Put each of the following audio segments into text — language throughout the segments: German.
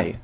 Hi.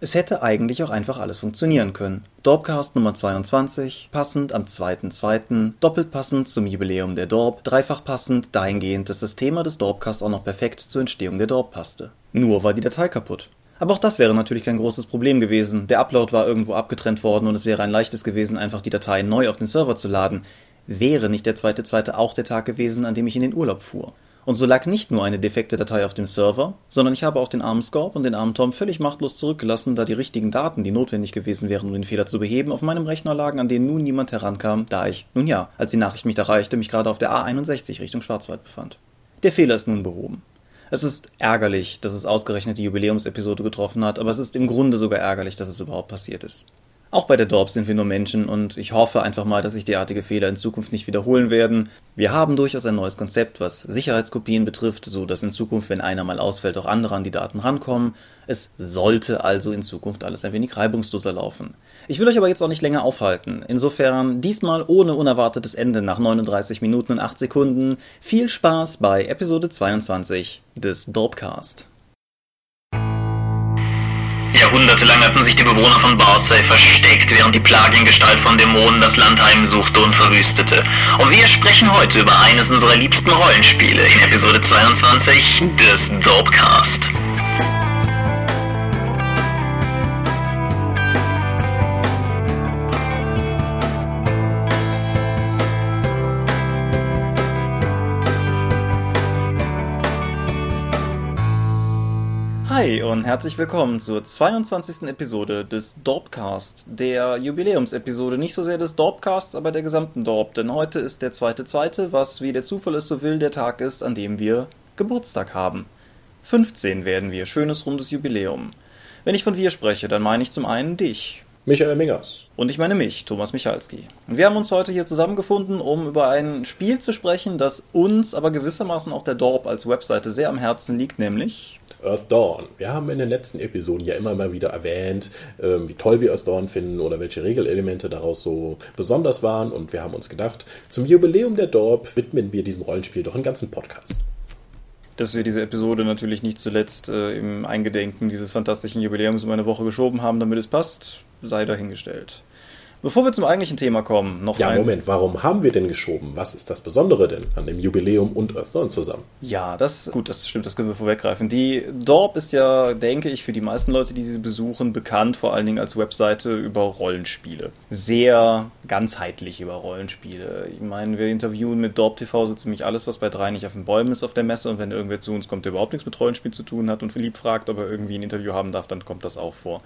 Es hätte eigentlich auch einfach alles funktionieren können. Dorpcast Nummer 22, passend am 2.2., doppelt passend zum Jubiläum der Dorp, dreifach passend dahingehend, dass das Thema des Dorpcast auch noch perfekt zur Entstehung der Dorp passte. Nur war die Datei kaputt. Aber auch das wäre natürlich kein großes Problem gewesen. Der Upload war irgendwo abgetrennt worden und es wäre ein leichtes gewesen, einfach die Datei neu auf den Server zu laden. Wäre nicht der 2.2. auch der Tag gewesen, an dem ich in den Urlaub fuhr. Und so lag nicht nur eine defekte Datei auf dem Server, sondern ich habe auch den armen Scorp und den armen Tom völlig machtlos zurückgelassen, da die richtigen Daten, die notwendig gewesen wären, um den Fehler zu beheben, auf meinem Rechner lagen, an denen nun niemand herankam, da ich, nun ja, als die Nachricht mich erreichte, mich gerade auf der A61 Richtung Schwarzwald befand. Der Fehler ist nun behoben. Es ist ärgerlich, dass es ausgerechnet die Jubiläumsepisode getroffen hat, aber es ist im Grunde sogar ärgerlich, dass es überhaupt passiert ist. Auch bei der Dorp sind wir nur Menschen und ich hoffe einfach mal, dass sich derartige Fehler in Zukunft nicht wiederholen werden. Wir haben durchaus ein neues Konzept, was Sicherheitskopien betrifft, so dass in Zukunft, wenn einer mal ausfällt, auch andere an die Daten rankommen. Es sollte also in Zukunft alles ein wenig reibungsloser laufen. Ich will euch aber jetzt auch nicht länger aufhalten. Insofern diesmal ohne unerwartetes Ende nach 39 Minuten und 8 Sekunden. Viel Spaß bei Episode 22 des Dorpcast. Jahrhundertelang hatten sich die Bewohner von Barsay versteckt, während die Plage in Gestalt von Dämonen das Land heimsuchte und verwüstete. Und wir sprechen heute über eines unserer liebsten Rollenspiele in Episode 22 des Dopecast. Hi und herzlich willkommen zur 22. Episode des Dorpcast, der Jubiläumsepisode, nicht so sehr des Dorpcasts, aber der gesamten Dorp, denn heute ist der zweite zweite, was wie der Zufall es so will, der Tag ist, an dem wir Geburtstag haben. 15 werden wir, schönes rundes Jubiläum. Wenn ich von wir spreche, dann meine ich zum einen dich. Michael Mingers. Und ich meine mich, Thomas Michalski. Und wir haben uns heute hier zusammengefunden, um über ein Spiel zu sprechen, das uns, aber gewissermaßen auch der Dorp als Webseite sehr am Herzen liegt, nämlich Earth Dawn. Wir haben in den letzten Episoden ja immer mal wieder erwähnt, ähm, wie toll wir Earth Dawn finden oder welche Regelelemente daraus so besonders waren. Und wir haben uns gedacht, zum Jubiläum der Dorp widmen wir diesem Rollenspiel doch einen ganzen Podcast. Dass wir diese Episode natürlich nicht zuletzt äh, im Eingedenken dieses fantastischen Jubiläums um eine Woche geschoben haben, damit es passt, sei dahingestellt. Bevor wir zum eigentlichen Thema kommen, noch Ja, ein... Moment, warum haben wir denn geschoben? Was ist das Besondere denn an dem Jubiläum und Earth Dawn zusammen? Ja, das gut, das stimmt, das können wir vorweggreifen. Die Dorp ist ja, denke ich, für die meisten Leute, die sie besuchen, bekannt, vor allen Dingen als Webseite über Rollenspiele. Sehr ganzheitlich über Rollenspiele. Ich meine, wir interviewen mit Dorp TV so ziemlich alles, was bei drei nicht auf den Bäumen ist auf der Messe und wenn irgendwer zu uns kommt, der überhaupt nichts mit Rollenspiel zu tun hat und Philipp fragt, ob er irgendwie ein Interview haben darf, dann kommt das auch vor.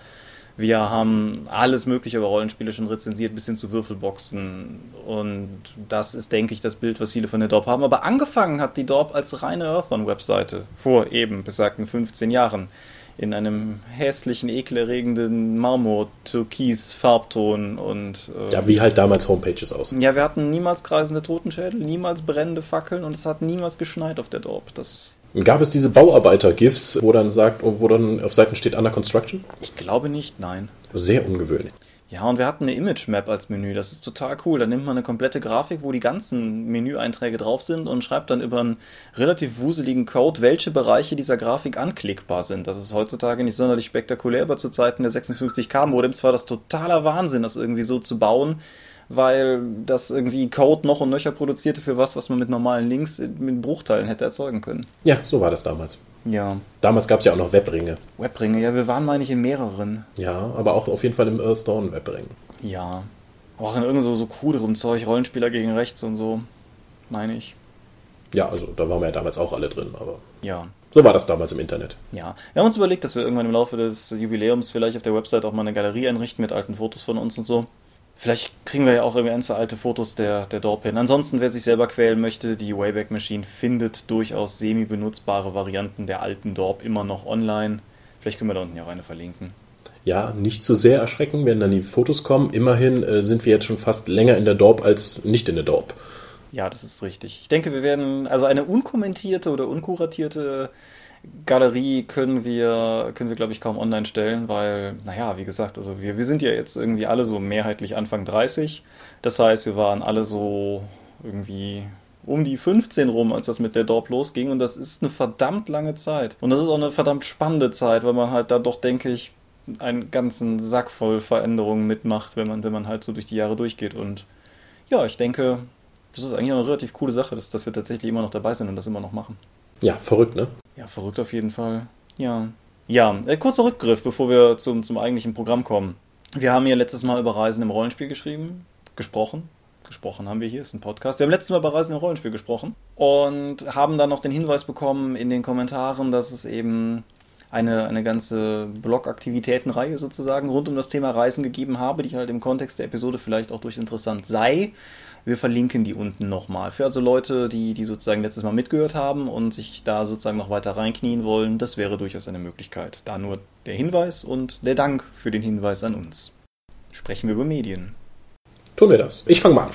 Wir haben alles Mögliche über Rollenspiele schon rezensiert, bis hin zu Würfelboxen. Und das ist, denke ich, das Bild, was viele von der Dorp haben. Aber angefangen hat die Dorp als reine Earthon-Webseite vor eben besagten 15 Jahren. In einem hässlichen, ekelerregenden Marmor-Türkis-Farbton und. äh, Ja, wie halt damals Homepages aus. ja, wir hatten niemals kreisende Totenschädel, niemals brennende Fackeln und es hat niemals geschneit auf der Dorp. Das. Gab es diese Bauarbeiter-GIFs, wo dann sagt, wo dann auf Seiten steht Under Construction? Ich glaube nicht, nein. Sehr ungewöhnlich. Ja, und wir hatten eine Image Map als Menü. Das ist total cool. Da nimmt man eine komplette Grafik, wo die ganzen Menüeinträge drauf sind und schreibt dann über einen relativ wuseligen Code, welche Bereiche dieser Grafik anklickbar sind. Das ist heutzutage nicht sonderlich spektakulär, aber zu Zeiten der 56K-Modems war das totaler Wahnsinn, das irgendwie so zu bauen, weil das irgendwie Code noch und nöcher produzierte für was, was man mit normalen Links mit Bruchteilen hätte erzeugen können. Ja, so war das damals. Ja. Damals gab es ja auch noch Webringe. Webringe, ja, wir waren, meine ich, in mehreren. Ja, aber auch auf jeden Fall im Earth Dawn Webring. Ja. Auch in irgend so, so kruderem Zeug, Rollenspieler gegen rechts und so, meine ich. Ja, also da waren wir ja damals auch alle drin, aber Ja. so war das damals im Internet. Ja. Wir haben uns überlegt, dass wir irgendwann im Laufe des Jubiläums vielleicht auf der Website auch mal eine Galerie einrichten mit alten Fotos von uns und so. Vielleicht kriegen wir ja auch irgendwie ein, zwei alte Fotos der, der Dorp hin. Ansonsten, wer sich selber quälen möchte, die Wayback Machine findet durchaus semi-benutzbare Varianten der alten Dorp immer noch online. Vielleicht können wir da unten ja auch eine verlinken. Ja, nicht zu sehr erschrecken, wenn dann die Fotos kommen. Immerhin äh, sind wir jetzt schon fast länger in der Dorp als nicht in der Dorp. Ja, das ist richtig. Ich denke, wir werden, also eine unkommentierte oder unkuratierte Galerie können wir, können wir glaube ich, kaum online stellen, weil, naja, wie gesagt, also wir, wir sind ja jetzt irgendwie alle so mehrheitlich Anfang 30. Das heißt, wir waren alle so irgendwie um die 15 rum, als das mit der Dorp losging. Und das ist eine verdammt lange Zeit. Und das ist auch eine verdammt spannende Zeit, weil man halt da doch, denke ich, einen ganzen Sack voll Veränderungen mitmacht, wenn man, wenn man halt so durch die Jahre durchgeht. Und ja, ich denke, das ist eigentlich eine relativ coole Sache, dass, dass wir tatsächlich immer noch dabei sind und das immer noch machen. Ja, verrückt, ne? Ja, verrückt auf jeden Fall. Ja. Ja, äh, kurzer Rückgriff, bevor wir zum, zum eigentlichen Programm kommen. Wir haben ja letztes Mal über Reisen im Rollenspiel geschrieben, gesprochen. Gesprochen haben wir hier, ist ein Podcast. Wir haben letztes Mal über Reisen im Rollenspiel gesprochen und haben dann noch den Hinweis bekommen in den Kommentaren, dass es eben eine, eine ganze Blog-Aktivitätenreihe sozusagen rund um das Thema Reisen gegeben habe, die halt im Kontext der Episode vielleicht auch durch interessant sei. Wir verlinken die unten nochmal. Für also Leute, die, die sozusagen letztes Mal mitgehört haben und sich da sozusagen noch weiter reinknien wollen, das wäre durchaus eine Möglichkeit. Da nur der Hinweis und der Dank für den Hinweis an uns. Sprechen wir über Medien. Tun wir das. Ich fange mal an.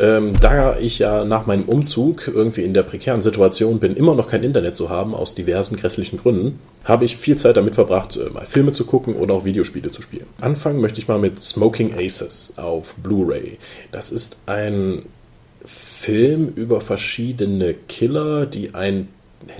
Ähm, da ich ja nach meinem Umzug irgendwie in der prekären Situation bin, immer noch kein Internet zu haben, aus diversen grässlichen Gründen, habe ich viel Zeit damit verbracht, äh, mal Filme zu gucken oder auch Videospiele zu spielen. Anfangen möchte ich mal mit Smoking Aces auf Blu-ray. Das ist ein Film über verschiedene Killer, die einen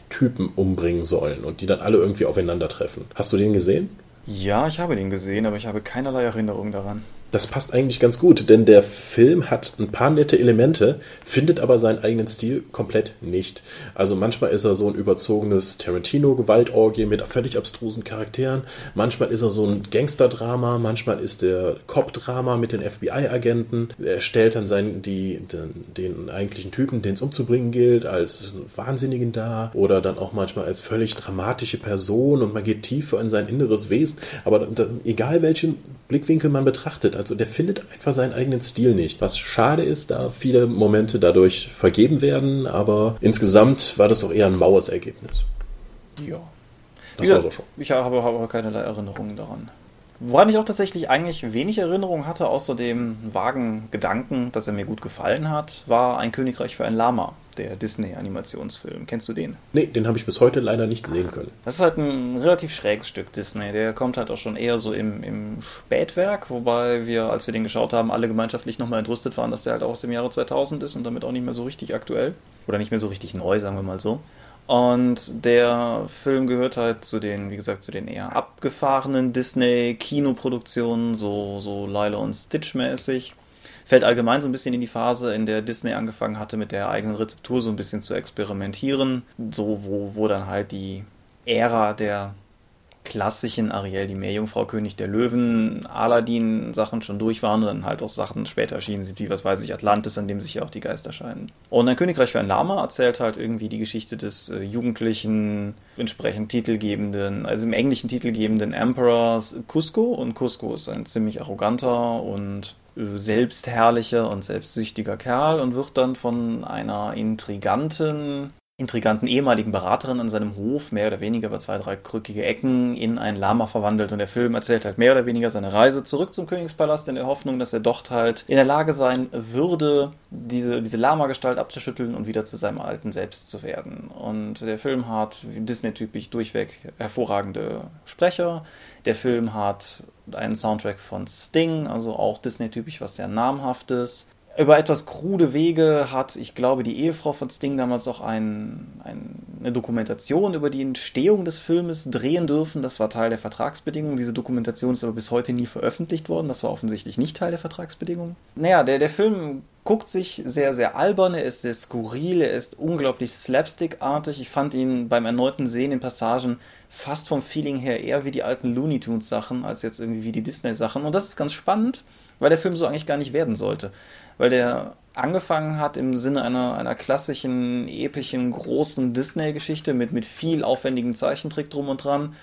Typen umbringen sollen und die dann alle irgendwie aufeinandertreffen. Hast du den gesehen? Ja, ich habe den gesehen, aber ich habe keinerlei Erinnerung daran das passt eigentlich ganz gut, denn der Film hat ein paar nette Elemente, findet aber seinen eigenen Stil komplett nicht. Also manchmal ist er so ein überzogenes Tarantino-Gewaltorgie mit völlig abstrusen Charakteren, manchmal ist er so ein Gangster-Drama, manchmal ist der Cop-Drama mit den FBI-Agenten. Er stellt dann seinen, die, den, den eigentlichen Typen, den es umzubringen gilt, als Wahnsinnigen dar oder dann auch manchmal als völlig dramatische Person und man geht tiefer in sein inneres Wesen. Aber egal welchen Blickwinkel man betrachtet, also der findet einfach seinen eigenen Stil nicht. Was schade ist, da viele Momente dadurch vergeben werden, aber insgesamt war das doch eher ein maues Ergebnis. Ja. Das war so schon. Ich habe, habe keinerlei Erinnerungen daran. Woran ich auch tatsächlich eigentlich wenig Erinnerung hatte, außer dem vagen Gedanken, dass er mir gut gefallen hat, war Ein Königreich für ein Lama, der Disney-Animationsfilm. Kennst du den? Nee, den habe ich bis heute leider nicht sehen können. Das ist halt ein relativ schräges Stück Disney. Der kommt halt auch schon eher so im, im Spätwerk, wobei wir, als wir den geschaut haben, alle gemeinschaftlich nochmal entrüstet waren, dass der halt auch aus dem Jahre 2000 ist und damit auch nicht mehr so richtig aktuell. Oder nicht mehr so richtig neu, sagen wir mal so. Und der Film gehört halt zu den, wie gesagt, zu den eher abgefahrenen Disney-Kinoproduktionen, so, so Lilo und Stitch-mäßig. Fällt allgemein so ein bisschen in die Phase, in der Disney angefangen hatte, mit der eigenen Rezeptur so ein bisschen zu experimentieren. So, wo, wo dann halt die Ära der klassischen Ariel, die Meerjungfrau, König der Löwen, Aladdin-Sachen schon durch waren und dann halt auch Sachen später erschienen sind, wie was weiß ich, Atlantis, an dem sich ja auch die Geister scheinen. Und ein Königreich für ein Lama erzählt halt irgendwie die Geschichte des äh, jugendlichen, entsprechend titelgebenden, also im englischen titelgebenden Emperors Cusco und Cusco ist ein ziemlich arroganter und selbstherrlicher und selbstsüchtiger Kerl und wird dann von einer intriganten intriganten ehemaligen Beraterin an seinem Hof mehr oder weniger über zwei, drei krückige Ecken in ein Lama verwandelt und der Film erzählt halt mehr oder weniger seine Reise zurück zum Königspalast in der Hoffnung, dass er dort halt in der Lage sein würde, diese, diese Lama-Gestalt abzuschütteln und wieder zu seinem alten Selbst zu werden. Und der Film hat, Disney-typisch, durchweg hervorragende Sprecher. Der Film hat einen Soundtrack von Sting, also auch Disney-typisch, was sehr namhaftes über etwas krude Wege hat, ich glaube, die Ehefrau von Sting damals auch ein, ein, eine Dokumentation über die Entstehung des Filmes drehen dürfen. Das war Teil der Vertragsbedingungen. Diese Dokumentation ist aber bis heute nie veröffentlicht worden. Das war offensichtlich nicht Teil der Vertragsbedingungen. Naja, der, der Film guckt sich sehr, sehr albern, er ist sehr skurril, er ist unglaublich slapstickartig. Ich fand ihn beim erneuten Sehen in Passagen fast vom Feeling her eher wie die alten Looney Tunes Sachen als jetzt irgendwie wie die Disney Sachen. Und das ist ganz spannend, weil der Film so eigentlich gar nicht werden sollte weil der angefangen hat im Sinne einer, einer klassischen, epischen, großen Disney-Geschichte mit, mit viel aufwendigem Zeichentrick drum und dran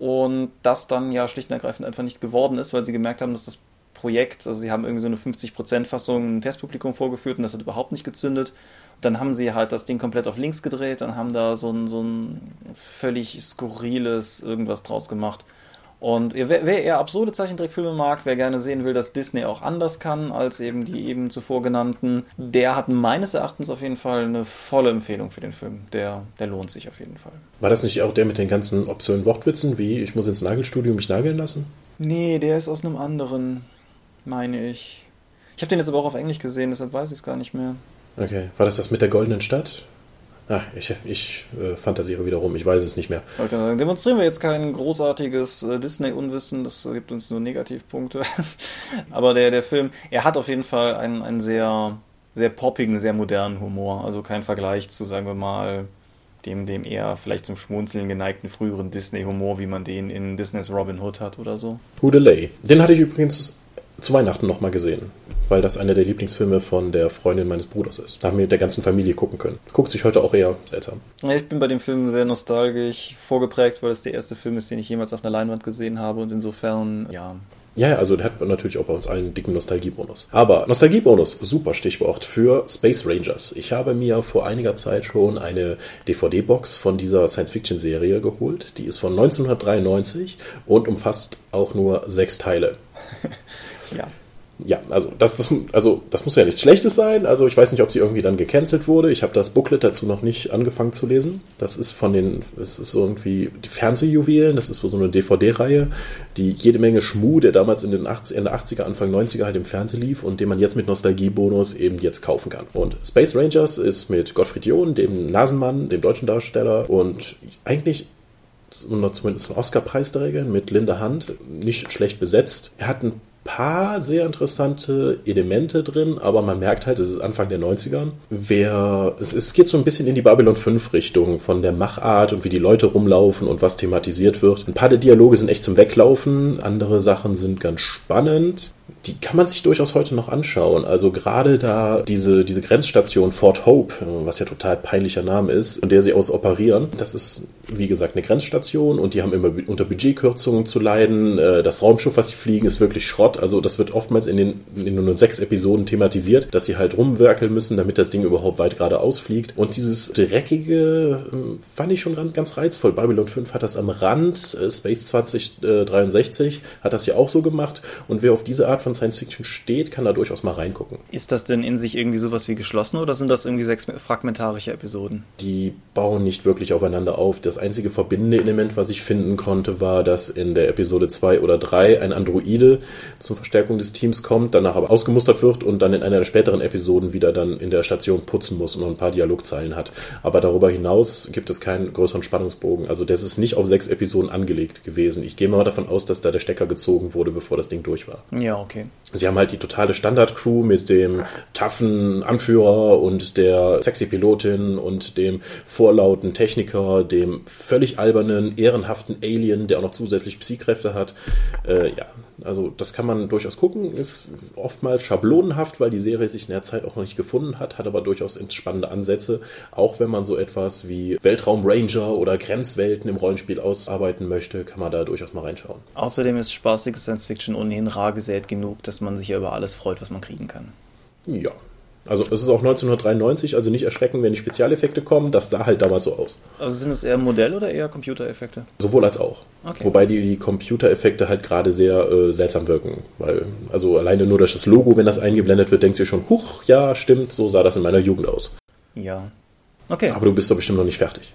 und das dann ja schlicht und ergreifend einfach nicht geworden ist, weil sie gemerkt haben, dass das Projekt, also sie haben irgendwie so eine 50%-Fassung ein Testpublikum vorgeführt und das hat überhaupt nicht gezündet. dann haben sie halt das Ding komplett auf links gedreht, dann haben da so ein, so ein völlig skurriles irgendwas draus gemacht. Und wer, wer eher absurde Zeichentrickfilme mag, wer gerne sehen will, dass Disney auch anders kann als eben die eben zuvor genannten, der hat meines Erachtens auf jeden Fall eine volle Empfehlung für den Film. Der, der lohnt sich auf jeden Fall. War das nicht auch der mit den ganzen obszönen Wortwitzen, wie ich muss ins Nagelstudio mich nageln lassen? Nee, der ist aus einem anderen, meine ich. Ich habe den jetzt aber auch auf Englisch gesehen, deshalb weiß ich es gar nicht mehr. Okay, war das das mit der goldenen Stadt? Ach, ich, ich äh, fantasiere wiederum, ich weiß es nicht mehr. Okay, demonstrieren wir jetzt kein großartiges äh, Disney-Unwissen, das gibt uns nur Negativpunkte. Aber der, der Film, er hat auf jeden Fall einen, einen sehr, sehr poppigen, sehr modernen Humor. Also kein Vergleich zu, sagen wir mal, dem, dem eher vielleicht zum Schmunzeln geneigten früheren Disney-Humor, wie man den in Disneys Robin Hood hat oder so. Hudelay. Den hatte ich übrigens zu Weihnachten nochmal gesehen, weil das einer der Lieblingsfilme von der Freundin meines Bruders ist. Da haben wir mit der ganzen Familie gucken können. Guckt sich heute auch eher seltsam. Ich bin bei dem Film sehr nostalgisch vorgeprägt, weil es der erste Film ist, den ich jemals auf einer Leinwand gesehen habe und insofern, ja, ja, also der hat natürlich auch bei uns allen einen dicken Nostalgiebonus. Aber Nostalgiebonus, super Stichwort für Space Rangers. Ich habe mir vor einiger Zeit schon eine DVD-Box von dieser Science-Fiction-Serie geholt. Die ist von 1993 und umfasst auch nur sechs Teile. ja. Ja, also das, das, also das muss ja nichts Schlechtes sein. Also ich weiß nicht, ob sie irgendwie dann gecancelt wurde. Ich habe das Booklet dazu noch nicht angefangen zu lesen. Das ist von den, es ist irgendwie die Fernsehjuwelen, das ist so eine DVD-Reihe, die jede Menge Schmuh, der damals in den 80, Ende 80er, Anfang 90er halt im Fernsehen lief und den man jetzt mit Nostalgiebonus eben jetzt kaufen kann. Und Space Rangers ist mit Gottfried John, dem Nasenmann, dem deutschen Darsteller und eigentlich zumindest ein Oscar-Preisträger mit Linda Hunt, nicht schlecht besetzt. Er hat ein paar sehr interessante Elemente drin, aber man merkt halt, es ist Anfang der 90er. Wer, es, es geht so ein bisschen in die Babylon 5 Richtung von der Machart und wie die Leute rumlaufen und was thematisiert wird. Ein paar der Dialoge sind echt zum Weglaufen, andere Sachen sind ganz spannend die kann man sich durchaus heute noch anschauen. Also gerade da diese, diese Grenzstation Fort Hope, was ja total peinlicher Name ist, von der sie aus operieren, das ist, wie gesagt, eine Grenzstation und die haben immer unter Budgetkürzungen zu leiden. Äh, das Raumschiff, was sie fliegen, ist wirklich Schrott. Also das wird oftmals in den, in nur sechs Episoden thematisiert, dass sie halt rumwerkeln müssen, damit das Ding überhaupt weit geradeaus fliegt. Und dieses dreckige ähm, fand ich schon ganz, ganz reizvoll. Babylon 5 hat das am Rand, äh, Space 2063 hat das ja auch so gemacht. Und wer auf diese Art von Science Fiction steht, kann da durchaus mal reingucken. Ist das denn in sich irgendwie sowas wie geschlossen oder sind das irgendwie sechs fragmentarische Episoden? Die bauen nicht wirklich aufeinander auf. Das einzige verbindende Element, was ich finden konnte, war, dass in der Episode 2 oder 3 ein Androide zur Verstärkung des Teams kommt, danach aber ausgemustert wird und dann in einer der späteren Episoden wieder dann in der Station putzen muss und noch ein paar Dialogzeilen hat. Aber darüber hinaus gibt es keinen größeren Spannungsbogen. Also das ist nicht auf sechs Episoden angelegt gewesen. Ich gehe mal davon aus, dass da der Stecker gezogen wurde, bevor das Ding durch war. Ja, okay. Sie haben halt die totale Standard-Crew mit dem taffen Anführer und der sexy Pilotin und dem vorlauten Techniker, dem völlig albernen, ehrenhaften Alien, der auch noch zusätzlich Psykräfte hat. Äh, ja, also das kann man durchaus gucken. Ist oftmals schablonenhaft, weil die Serie sich in der Zeit auch noch nicht gefunden hat, hat aber durchaus spannende Ansätze. Auch wenn man so etwas wie Weltraum Ranger oder Grenzwelten im Rollenspiel ausarbeiten möchte, kann man da durchaus mal reinschauen. Außerdem ist spaßige Science Fiction ohnehin rar gesät genug, dass man sich ja über alles freut, was man kriegen kann. Ja, also es ist auch 1993, also nicht erschrecken, wenn die Spezialeffekte kommen. Das sah halt damals so aus. Also sind es eher Modell- oder eher Computereffekte? Sowohl als auch. Okay. Wobei die, die Computereffekte halt gerade sehr äh, seltsam wirken. Weil, also alleine nur durch das Logo, wenn das eingeblendet wird, denkst du schon, huch, ja, stimmt, so sah das in meiner Jugend aus. Ja. Okay. Aber du bist doch bestimmt noch nicht fertig.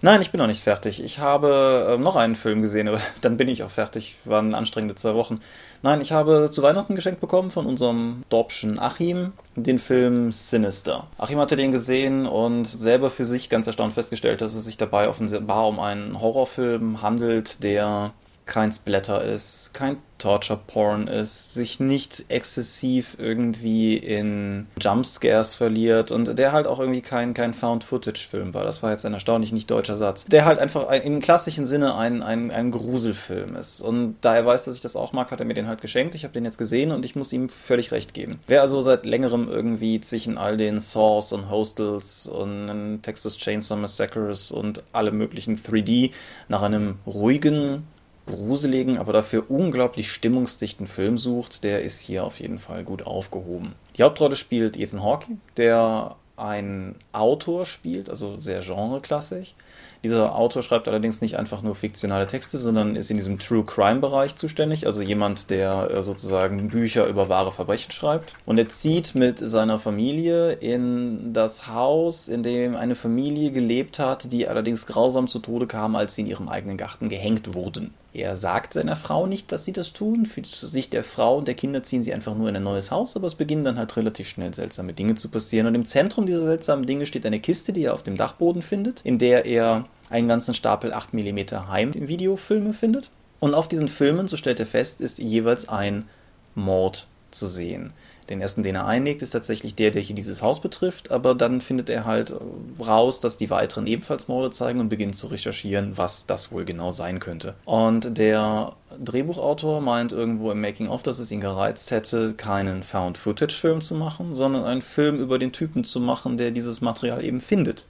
Nein, ich bin noch nicht fertig. Ich habe äh, noch einen Film gesehen, aber dann bin ich auch fertig. Waren anstrengende zwei Wochen. Nein, ich habe zu Weihnachten geschenkt bekommen von unserem Dorpschen Achim den Film Sinister. Achim hatte den gesehen und selber für sich ganz erstaunt festgestellt, dass es sich dabei offenbar um einen Horrorfilm handelt, der kein Splatter ist, kein Torture Porn ist, sich nicht exzessiv irgendwie in Jumpscares verliert und der halt auch irgendwie kein, kein Found-Footage-Film war. Das war jetzt ein erstaunlich nicht deutscher Satz. Der halt einfach im klassischen Sinne ein, ein, ein Gruselfilm ist. Und da er weiß, dass ich das auch mag, hat er mir den halt geschenkt. Ich habe den jetzt gesehen und ich muss ihm völlig recht geben. Wer also seit längerem irgendwie zwischen all den Saws und Hostels und Texas Chainsaw Massacres und alle möglichen 3D nach einem ruhigen, gruseligen, aber dafür unglaublich stimmungsdichten Film sucht, der ist hier auf jeden Fall gut aufgehoben. Die Hauptrolle spielt Ethan Hawke, der einen Autor spielt, also sehr genreklassisch. Dieser Autor schreibt allerdings nicht einfach nur fiktionale Texte, sondern ist in diesem True Crime Bereich zuständig, also jemand, der äh, sozusagen Bücher über wahre Verbrechen schreibt. Und er zieht mit seiner Familie in das Haus, in dem eine Familie gelebt hat, die allerdings grausam zu Tode kam, als sie in ihrem eigenen Garten gehängt wurden. Er sagt seiner Frau nicht, dass sie das tun. Für Sicht der Frau und der Kinder ziehen sie einfach nur in ein neues Haus, aber es beginnen dann halt relativ schnell seltsame Dinge zu passieren. Und im Zentrum dieser seltsamen Dinge steht eine Kiste, die er auf dem Dachboden findet, in der er einen ganzen Stapel 8 mm Heim-Videofilme findet. Und auf diesen Filmen, so stellt er fest, ist jeweils ein Mord zu sehen. Den ersten, den er einlegt, ist tatsächlich der, der hier dieses Haus betrifft, aber dann findet er halt raus, dass die weiteren ebenfalls Morde zeigen und beginnt zu recherchieren, was das wohl genau sein könnte. Und der Drehbuchautor meint irgendwo im Making-of, dass es ihn gereizt hätte, keinen Found-Footage-Film zu machen, sondern einen Film über den Typen zu machen, der dieses Material eben findet.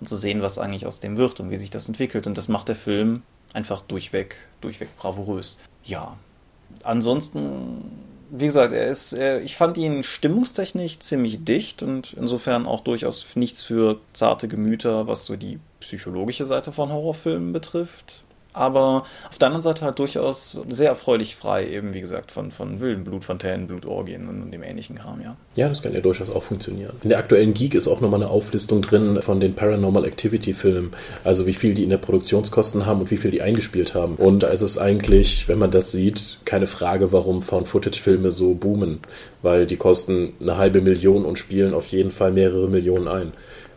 Und zu sehen, was eigentlich aus dem wird und wie sich das entwickelt. Und das macht der Film einfach durchweg, durchweg bravourös. Ja. Ansonsten wie gesagt, er ist, er, ich fand ihn stimmungstechnisch ziemlich dicht und insofern auch durchaus nichts für zarte Gemüter, was so die psychologische Seite von Horrorfilmen betrifft aber auf der anderen Seite halt durchaus sehr erfreulich frei, eben wie gesagt, von, von wilden Blutfontänen, Blutorgien und dem ähnlichen Kram, ja. Ja, das kann ja durchaus auch funktionieren. In der aktuellen Geek ist auch nochmal eine Auflistung drin von den Paranormal Activity Filmen, also wie viel die in der Produktionskosten haben und wie viel die eingespielt haben. Und da ist es eigentlich, wenn man das sieht, keine Frage, warum Found-Footage-Filme so boomen, weil die kosten eine halbe Million und spielen auf jeden Fall mehrere Millionen ein.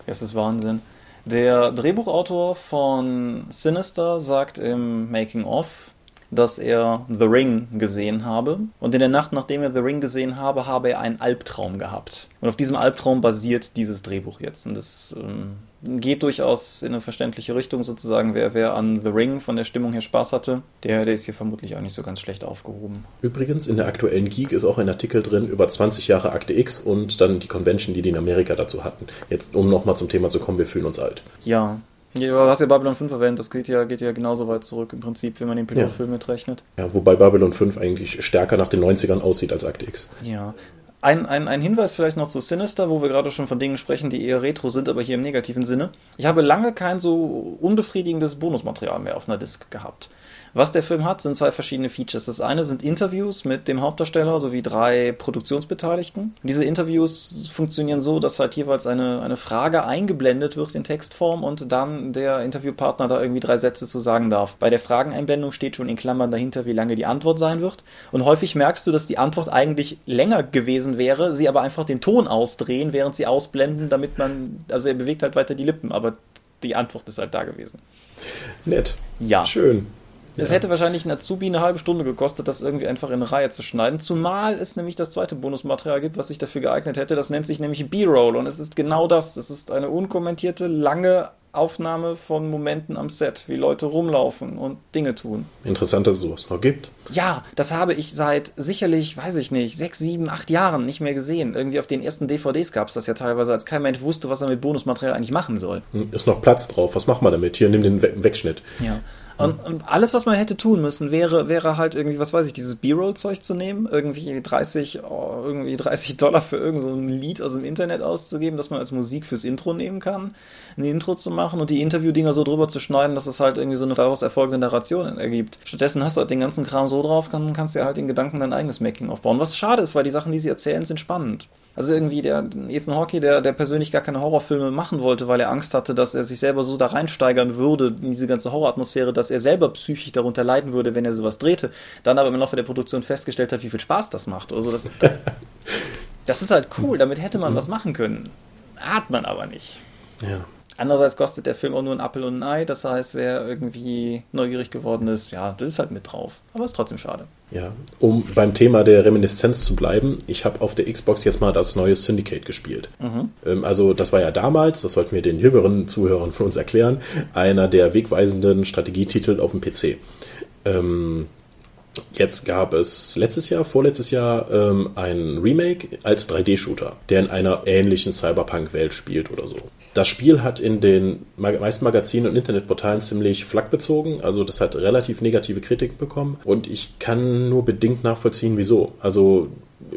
Das ist Wahnsinn. Der Drehbuchautor von Sinister sagt im Making of, dass er The Ring gesehen habe. Und in der Nacht, nachdem er The Ring gesehen habe, habe er einen Albtraum gehabt. Und auf diesem Albtraum basiert dieses Drehbuch jetzt. Und das ähm, geht durchaus in eine verständliche Richtung sozusagen. Wer, wer an The Ring von der Stimmung her Spaß hatte, der, der ist hier vermutlich auch nicht so ganz schlecht aufgehoben. Übrigens, in der aktuellen Geek ist auch ein Artikel drin über 20 Jahre Akte X und dann die Convention, die die in Amerika dazu hatten. Jetzt, um nochmal zum Thema zu kommen, wir fühlen uns alt. Ja, ja, du hast ja Babylon 5 erwähnt, das geht ja, geht ja genauso weit zurück im Prinzip, wenn man den Pilotfilm ja. mitrechnet. Ja, wobei Babylon 5 eigentlich stärker nach den 90ern aussieht als Akte X. Ja, ein, ein, ein Hinweis vielleicht noch zu Sinister, wo wir gerade schon von Dingen sprechen, die eher retro sind, aber hier im negativen Sinne. Ich habe lange kein so unbefriedigendes Bonusmaterial mehr auf einer Disc gehabt. Was der Film hat, sind zwei verschiedene Features. Das eine sind Interviews mit dem Hauptdarsteller sowie drei Produktionsbeteiligten. Diese Interviews funktionieren so, dass halt jeweils eine, eine Frage eingeblendet wird in Textform und dann der Interviewpartner da irgendwie drei Sätze zu sagen darf. Bei der Frageneinblendung steht schon in Klammern dahinter, wie lange die Antwort sein wird. Und häufig merkst du, dass die Antwort eigentlich länger gewesen wäre, sie aber einfach den Ton ausdrehen, während sie ausblenden, damit man, also er bewegt halt weiter die Lippen, aber die Antwort ist halt da gewesen. Nett. Ja. Schön. Es hätte wahrscheinlich ein Azubi eine halbe Stunde gekostet, das irgendwie einfach in eine Reihe zu schneiden. Zumal es nämlich das zweite Bonusmaterial gibt, was sich dafür geeignet hätte. Das nennt sich nämlich B-Roll. Und es ist genau das. Es ist eine unkommentierte, lange Aufnahme von Momenten am Set, wie Leute rumlaufen und Dinge tun. Interessant, dass es sowas noch gibt. Ja, das habe ich seit sicherlich, weiß ich nicht, sechs, sieben, acht Jahren nicht mehr gesehen. Irgendwie auf den ersten DVDs gab es das ja teilweise, als kein Mensch wusste, was er mit Bonusmaterial eigentlich machen soll. Hm, ist noch Platz drauf. Was macht man damit? Hier, nimm den Wegschnitt. Ja. Und, und, alles, was man hätte tun müssen, wäre, wäre halt irgendwie, was weiß ich, dieses B-Roll-Zeug zu nehmen, irgendwie 30, oh, irgendwie 30 Dollar für irgendein so Lied aus dem Internet auszugeben, das man als Musik fürs Intro nehmen kann, ein Intro zu machen und die Interview-Dinger so drüber zu schneiden, dass es halt irgendwie so eine daraus erfolgende Narration ergibt. Stattdessen hast du halt den ganzen Kram so drauf, kann, kannst du ja halt in Gedanken dein eigenes Making aufbauen. Was schade ist, weil die Sachen, die sie erzählen, sind spannend. Also irgendwie der Ethan Hawke, der, der persönlich gar keine Horrorfilme machen wollte, weil er Angst hatte, dass er sich selber so da reinsteigern würde in diese ganze Horroratmosphäre, dass er selber psychisch darunter leiden würde, wenn er sowas drehte. Dann aber im Laufe der Produktion festgestellt hat, wie viel Spaß das macht. Also das, das ist halt cool, damit hätte man was machen können. Hat man aber nicht. Ja. Andererseits kostet der Film auch nur ein Apfel und ein Ei. Das heißt, wer irgendwie neugierig geworden ist, ja, das ist halt mit drauf. Aber ist trotzdem schade. Ja, um beim Thema der Reminiszenz zu bleiben, ich habe auf der Xbox jetzt mal das neue Syndicate gespielt. Mhm. Ähm, also das war ja damals, das sollten wir den jüngeren Zuhörern von uns erklären, einer der wegweisenden Strategietitel auf dem PC. Ähm, Jetzt gab es letztes Jahr, vorletztes Jahr, ähm, ein Remake als 3D-Shooter, der in einer ähnlichen Cyberpunk-Welt spielt oder so. Das Spiel hat in den meisten Magazinen und Internetportalen ziemlich flack bezogen, also das hat relativ negative Kritiken bekommen und ich kann nur bedingt nachvollziehen, wieso. Also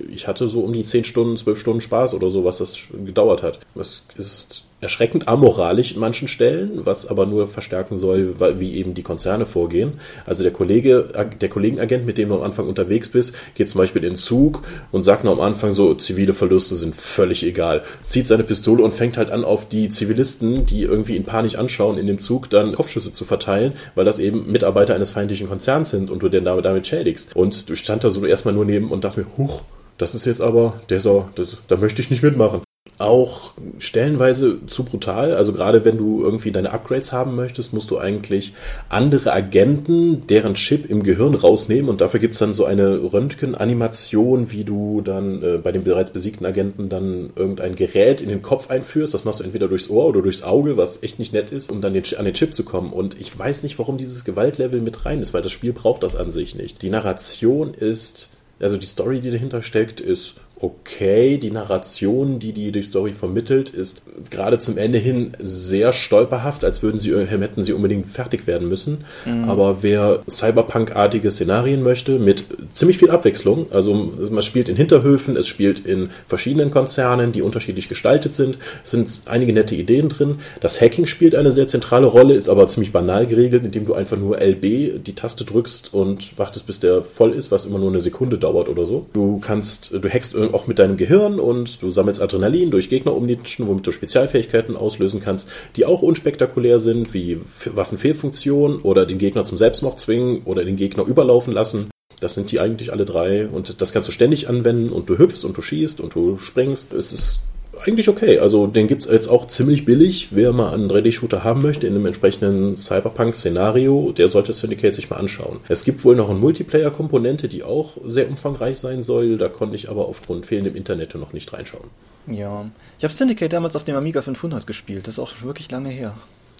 ich hatte so um die 10 Stunden, 12 Stunden Spaß oder so, was das gedauert hat. Es ist erschreckend amoralisch in manchen Stellen, was aber nur verstärken soll, wie eben die Konzerne vorgehen. Also der Kollege, der Kollegenagent, mit dem du am Anfang unterwegs bist, geht zum Beispiel in den Zug und sagt nur am Anfang so, zivile Verluste sind völlig egal. Zieht seine Pistole und fängt halt an, auf die Zivilisten, die irgendwie in Panik anschauen, in dem Zug dann Kopfschüsse zu verteilen, weil das eben Mitarbeiter eines feindlichen Konzerns sind und du den damit, damit schädigst. Und du stand da so erstmal nur neben und dachte mir, huch, das ist jetzt aber, der so, das, da möchte ich nicht mitmachen auch stellenweise zu brutal. Also gerade wenn du irgendwie deine Upgrades haben möchtest, musst du eigentlich andere Agenten, deren Chip im Gehirn rausnehmen und dafür gibt's dann so eine Röntgenanimation, wie du dann äh, bei dem bereits besiegten Agenten dann irgendein Gerät in den Kopf einführst. Das machst du entweder durchs Ohr oder durchs Auge, was echt nicht nett ist, um dann den, an den Chip zu kommen. Und ich weiß nicht, warum dieses Gewaltlevel mit rein ist, weil das Spiel braucht das an sich nicht. Die Narration ist, also die Story, die dahinter steckt, ist okay. Die Narration, die die, die Story vermittelt, ist gerade zum Ende hin sehr stolperhaft, als würden sie, hätten sie unbedingt fertig werden müssen. Mhm. Aber wer Cyberpunk-artige Szenarien möchte, mit ziemlich viel Abwechslung, also man spielt in Hinterhöfen, es spielt in verschiedenen Konzernen, die unterschiedlich gestaltet sind, es sind einige nette Ideen drin. Das Hacking spielt eine sehr zentrale Rolle, ist aber ziemlich banal geregelt, indem du einfach nur LB die Taste drückst und wartest, bis der voll ist, was immer nur eine Sekunde dauert oder so. Du kannst, du hackst auch mit deinem Gehirn und du sammelst Adrenalin durch Gegner umnitschen, womit du Spezialfähigkeiten auslösen kannst, die auch unspektakulär sind, wie Waffenfehlfunktion oder den Gegner zum Selbstmord zwingen oder den Gegner überlaufen lassen. Das sind die eigentlich alle drei und das kannst du ständig anwenden und du hüpfst und du schießt und du springst. Es ist eigentlich okay. Also den gibt es jetzt auch ziemlich billig. Wer mal einen 3D-Shooter haben möchte in einem entsprechenden Cyberpunk-Szenario, der sollte Syndicate sich mal anschauen. Es gibt wohl noch eine Multiplayer-Komponente, die auch sehr umfangreich sein soll. Da konnte ich aber aufgrund fehlendem Internet noch nicht reinschauen. Ja, ich habe Syndicate damals auf dem Amiga 500 gespielt. Das ist auch wirklich lange her.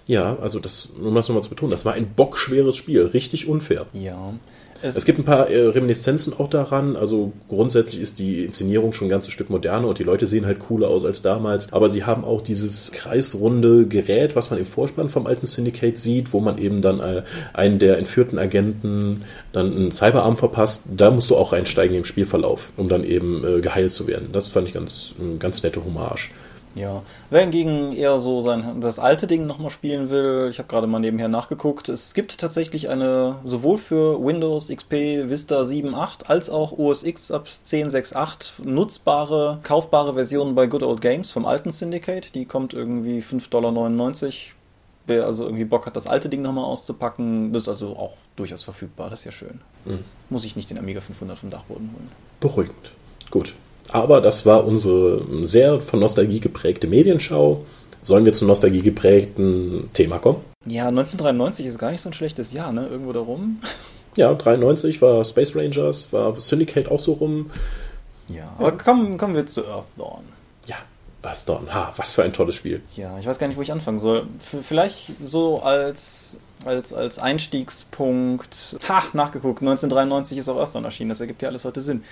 Ja, also das, um das nochmal zu betonen, das war ein bockschweres Spiel, richtig unfair. Ja. Es, es, gibt ein paar äh, Reminiszenzen auch daran. Also grundsätzlich ist die Inszenierung schon ein ganzes Stück moderner und die Leute sehen halt cooler aus als damals. Aber sie haben auch dieses kreisrunde Gerät, was man im Vorspann vom alten Syndicate sieht, wo man eben dann äh, einen der entführten Agenten dann einen Cyberarm verpasst. Da musst du auch reinsteigen im Spielverlauf, um dann eben äh, geheilt zu werden. Das fand ich ganz, ganz nette Hommage. Ja, wer hingegen eher so sein das alte Ding nochmal spielen will, ich habe gerade mal nebenher nachgeguckt, es gibt tatsächlich eine sowohl für Windows XP Vista 7.8 als auch OS X ab 10.6.8 nutzbare, kaufbare Version bei Good Old Games vom alten Syndicate. Die kommt irgendwie 5,99 Dollar. Wer also irgendwie Bock hat, das alte Ding nochmal auszupacken, das ist also auch durchaus verfügbar, das ist ja schön. Mhm. Muss ich nicht den Amiga 500 vom Dachboden holen. Beruhigend. Gut. Aber das war unsere sehr von Nostalgie geprägte Medienschau. Sollen wir zum Nostalgie geprägten Thema kommen? Ja, 1993 ist gar nicht so ein schlechtes Jahr, ne? Irgendwo da rum. Ja, 93 war Space Rangers, war Syndicate auch so rum. Ja, aber kommen, kommen wir zu Earthdawn. Ja, Earthdawn, ha, was für ein tolles Spiel. Ja, ich weiß gar nicht, wo ich anfangen soll. F vielleicht so als, als, als Einstiegspunkt. Ha, nachgeguckt, 1993 ist auch Earthdawn erschienen, das ergibt ja alles heute Sinn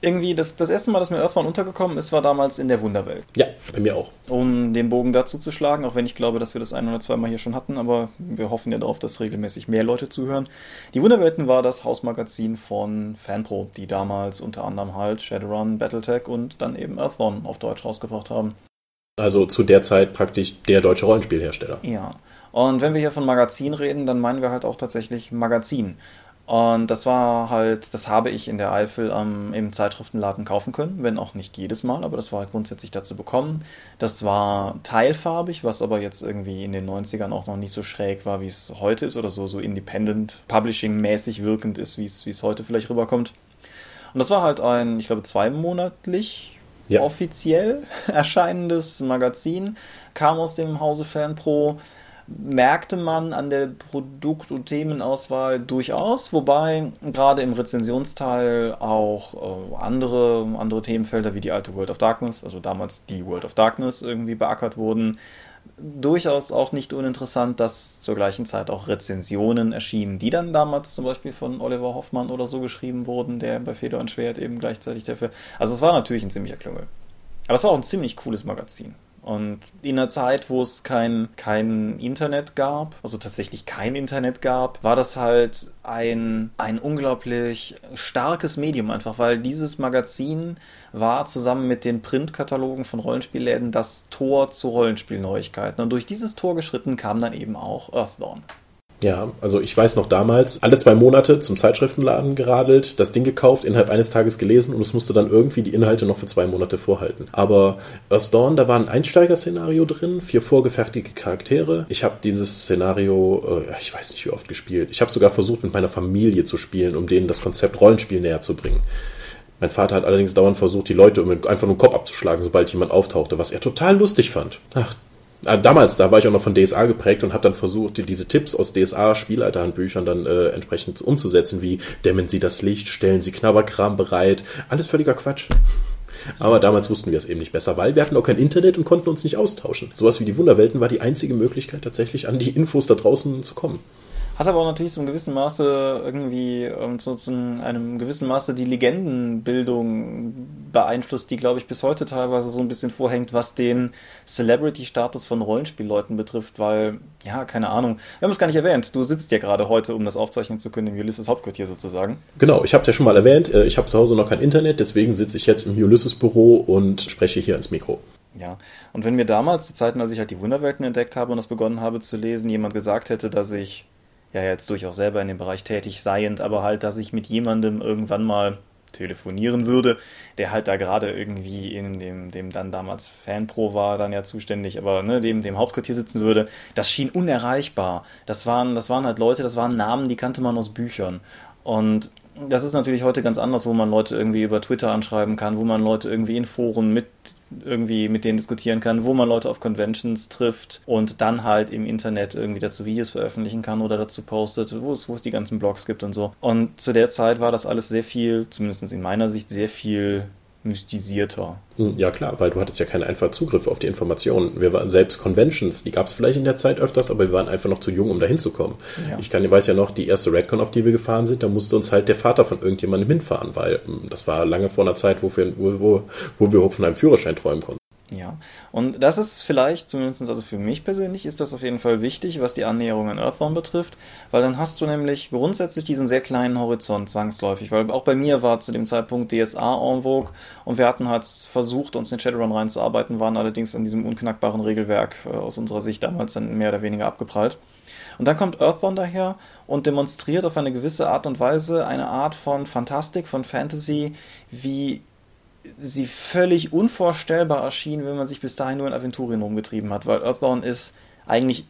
irgendwie das, das erste Mal, dass mir Earthbound untergekommen ist, war damals in der Wunderwelt. Ja, bei mir auch. Um den Bogen dazu zu schlagen, auch wenn ich glaube, dass wir das ein oder zweimal hier schon hatten, aber wir hoffen ja darauf, dass regelmäßig mehr Leute zuhören. Die Wunderwelten war das Hausmagazin von Fanpro, die damals unter anderem halt Shadowrun, Battletech und dann eben Earthbound auf Deutsch rausgebracht haben. Also zu der Zeit praktisch der deutsche Rollenspielhersteller. Ja. Und wenn wir hier von Magazin reden, dann meinen wir halt auch tatsächlich Magazin. Und das war halt, das habe ich in der Eifel ähm, im Zeitschriftenladen kaufen können, wenn auch nicht jedes Mal, aber das war halt grundsätzlich dazu bekommen. Das war teilfarbig, was aber jetzt irgendwie in den 90ern auch noch nicht so schräg war, wie es heute ist oder so, so independent, publishing-mäßig wirkend ist, wie es, wie es heute vielleicht rüberkommt. Und das war halt ein, ich glaube, zweimonatlich ja. offiziell erscheinendes Magazin, kam aus dem Hause Fanpro merkte man an der Produkt- und Themenauswahl durchaus, wobei gerade im Rezensionsteil auch äh, andere, andere Themenfelder wie die alte World of Darkness, also damals die World of Darkness irgendwie beackert wurden. Durchaus auch nicht uninteressant, dass zur gleichen Zeit auch Rezensionen erschienen, die dann damals zum Beispiel von Oliver Hoffmann oder so geschrieben wurden, der bei Feder und Schwert eben gleichzeitig dafür. Also es war natürlich ein ziemlicher Klüngel. Aber es war auch ein ziemlich cooles Magazin. Und in einer Zeit, wo es kein, kein Internet gab, also tatsächlich kein Internet gab, war das halt ein, ein unglaublich starkes Medium einfach, weil dieses Magazin war zusammen mit den Printkatalogen von Rollenspielläden das Tor zu Rollenspielneuigkeiten. Und durch dieses Tor geschritten kam dann eben auch Earthdawn. Ja, also ich weiß noch damals, alle zwei Monate zum Zeitschriftenladen geradelt, das Ding gekauft, innerhalb eines Tages gelesen und es musste dann irgendwie die Inhalte noch für zwei Monate vorhalten. Aber Earth Dawn, da war ein Einsteigerszenario drin, vier vorgefertigte Charaktere. Ich habe dieses Szenario, äh, ich weiß nicht wie oft gespielt. Ich habe sogar versucht, mit meiner Familie zu spielen, um denen das Konzept Rollenspiel näher zu bringen. Mein Vater hat allerdings dauernd versucht, die Leute einfach nur den Kopf abzuschlagen, sobald jemand auftauchte, was er total lustig fand. Ach, damals, da war ich auch noch von DSA geprägt und habe dann versucht, diese Tipps aus DSA-Spielleiterhandbüchern dann äh, entsprechend umzusetzen, wie dämmen Sie das Licht, stellen Sie Knabberkram bereit. Alles völliger Quatsch. Aber damals wussten wir es eben nicht besser, weil wir hatten auch kein Internet und konnten uns nicht austauschen. Sowas wie die Wunderwelten war die einzige Möglichkeit, tatsächlich an die Infos da draußen zu kommen. Hat aber auch natürlich so in gewissem Maße irgendwie ähm, so zu einem gewissen Maße die Legendenbildung beeinflusst, die, glaube ich, bis heute teilweise so ein bisschen vorhängt, was den Celebrity-Status von Rollenspielleuten betrifft, weil, ja, keine Ahnung. Wir haben es gar nicht erwähnt. Du sitzt ja gerade heute, um das aufzeichnen zu können, im Ulysses Hauptquartier sozusagen. Genau, ich habe es ja schon mal erwähnt. Äh, ich habe zu Hause noch kein Internet, deswegen sitze ich jetzt im Ulysses-Büro und spreche hier ins Mikro. Ja, und wenn mir damals, zu Zeiten, als ich halt die Wunderwelten entdeckt habe und das begonnen habe zu lesen, jemand gesagt hätte, dass ich ja jetzt durchaus selber in dem Bereich tätig seiend, aber halt, dass ich mit jemandem irgendwann mal telefonieren würde, der halt da gerade irgendwie in dem, dem dann damals Fanpro war, dann ja zuständig, aber ne, dem, dem Hauptquartier sitzen würde, das schien unerreichbar. Das waren, das waren halt Leute, das waren Namen, die kannte man aus Büchern. Und das ist natürlich heute ganz anders, wo man Leute irgendwie über Twitter anschreiben kann, wo man Leute irgendwie in Foren mit irgendwie mit denen diskutieren kann, wo man Leute auf Conventions trifft und dann halt im Internet irgendwie dazu Videos veröffentlichen kann oder dazu postet, wo es, wo es die ganzen Blogs gibt und so. Und zu der Zeit war das alles sehr viel, zumindest in meiner Sicht, sehr viel mystisierter. Hm, ja klar, weil du hattest ja keinen einfachen Zugriff auf die Informationen. Wir waren selbst Conventions, die gab es vielleicht in der Zeit öfters, aber wir waren einfach noch zu jung, um da hinzukommen. Ja. Ich kann, weiß ja noch, die erste Redcon, auf die wir gefahren sind, da musste uns halt der Vater von irgendjemandem hinfahren, weil hm, das war lange vor einer Zeit, wo wir, wo, wo, wo wir von einem Führerschein träumen konnten. Ja, und das ist vielleicht, zumindest also für mich persönlich, ist das auf jeden Fall wichtig, was die Annäherung an Earthbound betrifft, weil dann hast du nämlich grundsätzlich diesen sehr kleinen Horizont zwangsläufig, weil auch bei mir war zu dem Zeitpunkt DSA en vogue und wir hatten halt versucht, uns in Shadowrun reinzuarbeiten, waren allerdings an diesem unknackbaren Regelwerk äh, aus unserer Sicht damals dann mehr oder weniger abgeprallt. Und dann kommt Earthbound daher und demonstriert auf eine gewisse Art und Weise eine Art von Fantastik, von Fantasy, wie sie völlig unvorstellbar erschien, wenn man sich bis dahin nur in Aventurien rumgetrieben hat, weil Earthbound ist eigentlich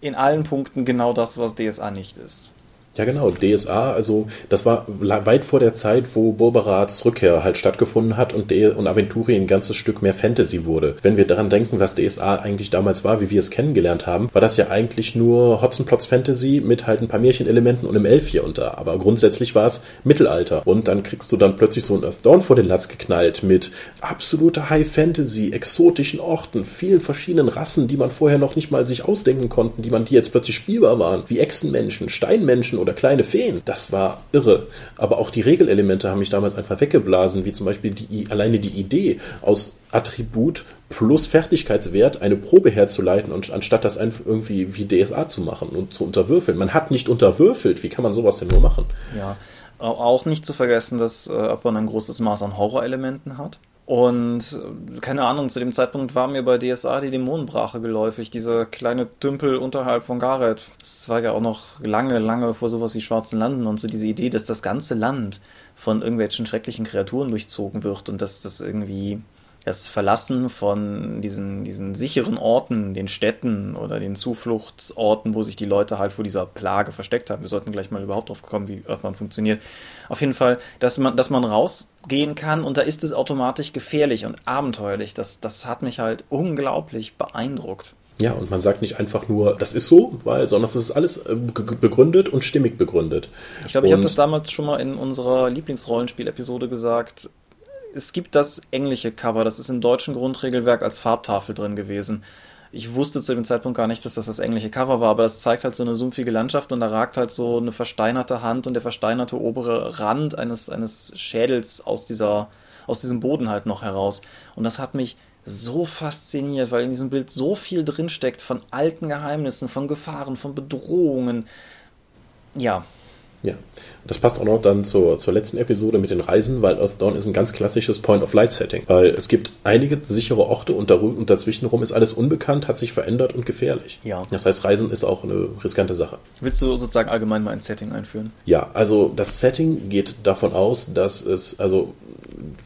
in allen Punkten genau das, was DSA nicht ist. Ja, genau. DSA, also das war weit vor der Zeit, wo Borberats Rückkehr halt stattgefunden hat und, D und Aventuri ein ganzes Stück mehr Fantasy wurde. Wenn wir daran denken, was DSA eigentlich damals war, wie wir es kennengelernt haben, war das ja eigentlich nur Hotzenplotz Fantasy mit halt ein paar Märchenelementen und einem Elf hier und da. Aber grundsätzlich war es Mittelalter. Und dann kriegst du dann plötzlich so ein Earth Dawn vor den Latz geknallt mit absoluter High Fantasy, exotischen Orten, vielen verschiedenen Rassen, die man vorher noch nicht mal sich ausdenken konnten, die man, die jetzt plötzlich spielbar waren, wie Echsenmenschen, Steinmenschen oder kleine Feen. Das war irre. Aber auch die Regelelemente haben mich damals einfach weggeblasen, wie zum Beispiel die, alleine die Idee aus Attribut plus Fertigkeitswert eine Probe herzuleiten und anstatt das einfach irgendwie wie DSA zu machen und zu unterwürfeln. Man hat nicht unterwürfelt. Wie kann man sowas denn nur machen? Ja, auch nicht zu vergessen, dass äh, Upon ein großes Maß an Horrorelementen hat. Und keine Ahnung, zu dem Zeitpunkt war mir bei DSA die Dämonenbrache geläufig, dieser kleine Tümpel unterhalb von Gareth. Das war ja auch noch lange, lange vor sowas wie Schwarzen Landen und so diese Idee, dass das ganze Land von irgendwelchen schrecklichen Kreaturen durchzogen wird und dass das irgendwie das Verlassen von diesen, diesen sicheren Orten, den Städten oder den Zufluchtsorten, wo sich die Leute halt vor dieser Plage versteckt haben. Wir sollten gleich mal überhaupt drauf kommen, wie Earthbound funktioniert. Auf jeden Fall, dass man, dass man rausgehen kann und da ist es automatisch gefährlich und abenteuerlich. Das, das hat mich halt unglaublich beeindruckt. Ja, und man sagt nicht einfach nur, das ist so, weil, sondern das ist alles äh, begründet und stimmig begründet. Ich glaube, ich habe das damals schon mal in unserer Lieblingsrollenspiel-Episode gesagt es gibt das englische Cover, das ist im deutschen Grundregelwerk als Farbtafel drin gewesen. Ich wusste zu dem Zeitpunkt gar nicht, dass das das englische Cover war, aber das zeigt halt so eine sumpfige Landschaft und da ragt halt so eine versteinerte Hand und der versteinerte obere Rand eines, eines Schädels aus dieser, aus diesem Boden halt noch heraus. Und das hat mich so fasziniert, weil in diesem Bild so viel drinsteckt von alten Geheimnissen, von Gefahren, von Bedrohungen. Ja, ja, das passt auch noch dann zur, zur letzten Episode mit den Reisen, weil Earth Dawn ist ein ganz klassisches Point-of-Light-Setting, weil es gibt einige sichere Orte und, darüber, und dazwischen rum ist alles unbekannt, hat sich verändert und gefährlich. Ja. Das heißt, Reisen ist auch eine riskante Sache. Willst du sozusagen allgemein mal ein Setting einführen? Ja, also das Setting geht davon aus, dass es, also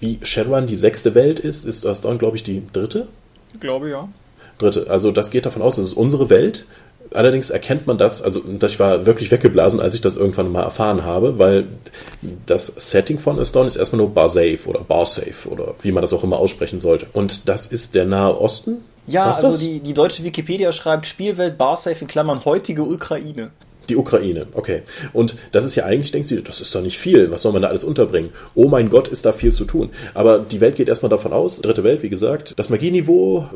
wie Shadowrun die sechste Welt ist, ist Earth Dawn, glaube ich, die dritte? Ich glaube, ja. Dritte. Also das geht davon aus, das ist unsere Welt Allerdings erkennt man das, also ich war wirklich weggeblasen, als ich das irgendwann mal erfahren habe, weil das Setting von Aston ist erstmal nur Bar Safe oder Bar Safe oder wie man das auch immer aussprechen sollte. Und das ist der Nahe Osten. Ja, Was also die, die deutsche Wikipedia schreibt Spielwelt Bar Safe in Klammern heutige Ukraine. Die Ukraine, okay. Und das ist ja eigentlich, denkst du, das ist doch nicht viel. Was soll man da alles unterbringen? Oh mein Gott, ist da viel zu tun. Aber die Welt geht erstmal davon aus, dritte Welt, wie gesagt, das Magieniveau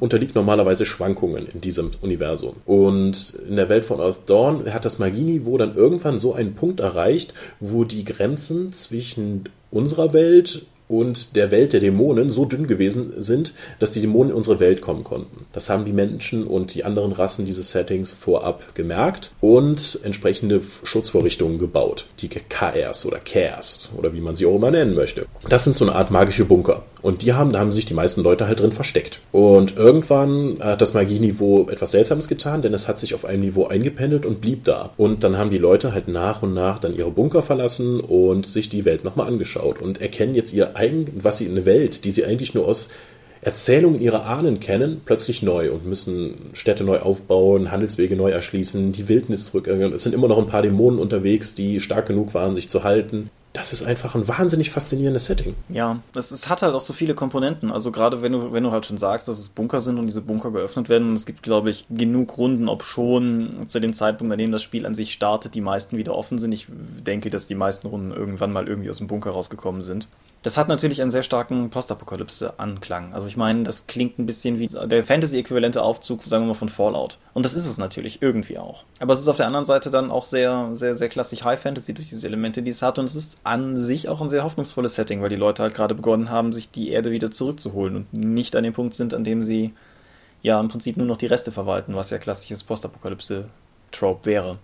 unterliegt normalerweise Schwankungen in diesem Universum. Und in der Welt von Earth Dawn hat das Magieniveau dann irgendwann so einen Punkt erreicht, wo die Grenzen zwischen unserer Welt und der Welt der Dämonen so dünn gewesen sind, dass die Dämonen in unsere Welt kommen konnten. Das haben die Menschen und die anderen Rassen dieses Settings vorab gemerkt und entsprechende Schutzvorrichtungen gebaut. Die KRs oder CARES oder wie man sie auch immer nennen möchte. Das sind so eine Art magische Bunker. Und die haben, da haben sich die meisten Leute halt drin versteckt. Und irgendwann hat das Magieniveau etwas Seltsames getan, denn es hat sich auf einem Niveau eingependelt und blieb da. Und dann haben die Leute halt nach und nach dann ihre Bunker verlassen und sich die Welt nochmal angeschaut und erkennen jetzt ihr eigen, was sie in eine Welt, die sie eigentlich nur aus Erzählungen ihrer Ahnen kennen, plötzlich neu und müssen Städte neu aufbauen, Handelswege neu erschließen, die Wildnis zurück. Es sind immer noch ein paar Dämonen unterwegs, die stark genug waren, sich zu halten das ist einfach ein wahnsinnig faszinierendes Setting. Ja, es, es, hat halt auch so viele Komponenten. Also gerade wenn du, wenn du halt schon sagst, dass es Bunker sind und diese Bunker geöffnet werden, und es gibt, glaube ich, genug Runden, ob schon zu dem Zeitpunkt, an dem das Spiel an sich startet, die meisten wieder offen sind. Ich denke, dass die meisten Runden irgendwann mal irgendwie aus dem Bunker rausgekommen sind. Das hat natürlich einen sehr starken Postapokalypse-Anklang. Also ich meine, das klingt ein bisschen wie der Fantasy-äquivalente Aufzug, sagen wir mal, von Fallout. Und das ist es natürlich irgendwie auch. Aber es ist auf der anderen Seite dann auch sehr, sehr, sehr klassisch High Fantasy durch diese Elemente, die es hat. Und es ist an sich auch ein sehr hoffnungsvolles Setting, weil die Leute halt gerade begonnen haben, sich die Erde wieder zurückzuholen und nicht an dem Punkt sind, an dem sie ja im Prinzip nur noch die Reste verwalten, was ja klassisches Postapokalypse-Trope wäre.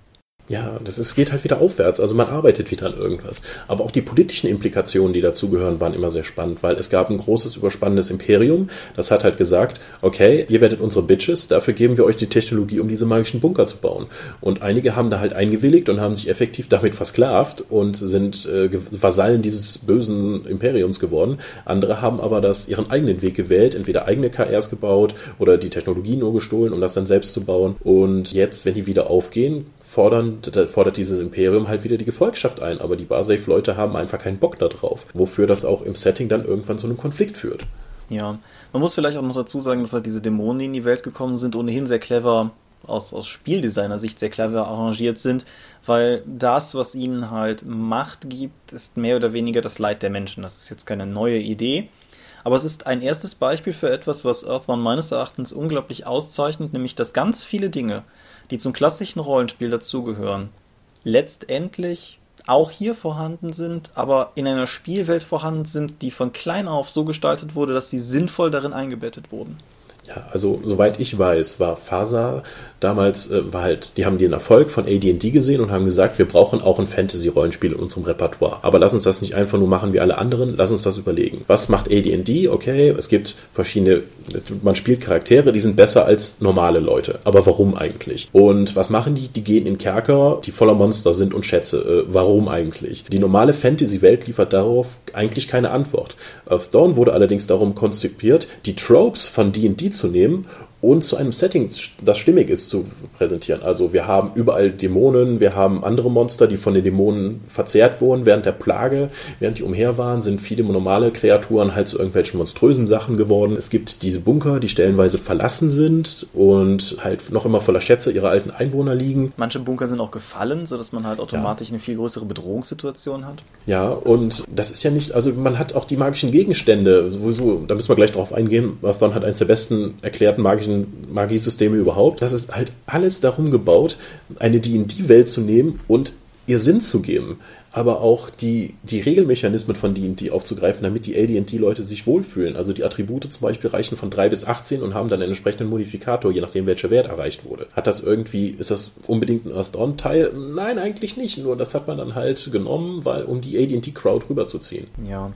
Ja, das ist, geht halt wieder aufwärts. Also man arbeitet wieder an irgendwas. Aber auch die politischen Implikationen, die dazugehören, waren immer sehr spannend, weil es gab ein großes, überspannendes Imperium. Das hat halt gesagt, okay, ihr werdet unsere Bitches, dafür geben wir euch die Technologie, um diese magischen Bunker zu bauen. Und einige haben da halt eingewilligt und haben sich effektiv damit versklavt und sind äh, Vasallen dieses bösen Imperiums geworden. Andere haben aber das, ihren eigenen Weg gewählt, entweder eigene KRs gebaut oder die Technologie nur gestohlen, um das dann selbst zu bauen. Und jetzt, wenn die wieder aufgehen, fordern, fordert dieses Imperium halt wieder die Gefolgschaft ein, aber die Barsafe-Leute haben einfach keinen Bock darauf, wofür das auch im Setting dann irgendwann zu einem Konflikt führt. Ja, man muss vielleicht auch noch dazu sagen, dass halt diese Dämonen, die in die Welt gekommen sind, ohnehin sehr clever aus, aus Spieldesigner-Sicht sehr clever arrangiert sind, weil das, was ihnen halt Macht gibt, ist mehr oder weniger das Leid der Menschen. Das ist jetzt keine neue Idee, aber es ist ein erstes Beispiel für etwas, was Earthbound meines Erachtens unglaublich auszeichnet, nämlich dass ganz viele Dinge, die zum klassischen Rollenspiel dazugehören, letztendlich auch hier vorhanden sind, aber in einer Spielwelt vorhanden sind, die von klein auf so gestaltet wurde, dass sie sinnvoll darin eingebettet wurden. Ja, also soweit ich weiß, war Fasa damals, äh, war halt, die haben den Erfolg von AD&D gesehen und haben gesagt, wir brauchen auch ein Fantasy-Rollenspiel in unserem Repertoire. Aber lass uns das nicht einfach nur machen wie alle anderen, lass uns das überlegen. Was macht AD&D? Okay, es gibt verschiedene, man spielt Charaktere, die sind besser als normale Leute. Aber warum eigentlich? Und was machen die? Die gehen in Kerker, die voller Monster sind und Schätze. Äh, warum eigentlich? Die normale Fantasy-Welt liefert darauf eigentlich keine Antwort. Earth Dawn wurde allerdings darum konzipiert, die Tropes von D&D zu nehmen und zu einem Setting, das stimmig ist, zu präsentieren. Also wir haben überall Dämonen, wir haben andere Monster, die von den Dämonen verzehrt wurden während der Plage. Während die umher waren, sind viele normale Kreaturen halt zu irgendwelchen monströsen Sachen geworden. Es gibt diese Bunker, die stellenweise verlassen sind und halt noch immer voller Schätze ihrer alten Einwohner liegen. Manche Bunker sind auch gefallen, sodass man halt automatisch ja. eine viel größere Bedrohungssituation hat. Ja, und das ist ja nicht, also man hat auch die magischen Gegenstände, sowieso, da müssen wir gleich drauf eingehen, was dann halt eines der besten erklärten magischen magischen Magiesysteme überhaupt. Das ist halt alles darum gebaut, eine D&D-Welt zu nehmen und ihr Sinn zu geben. aber auch die, die Regelmechanismen von D&D aufzugreifen, damit die AD&D-Leute sich wohlfühlen. Also die Attribute zum Beispiel reichen von 3 bis 18 und haben dann einen entsprechenden Modifikator, je nachdem welcher Wert erreicht wurde. Hat das irgendwie, ist das unbedingt ein Earth-On-Teil? Nein, eigentlich nicht. Nur das hat man dann halt genommen, weil, um die AD&D-Crowd rüberzuziehen. Ja.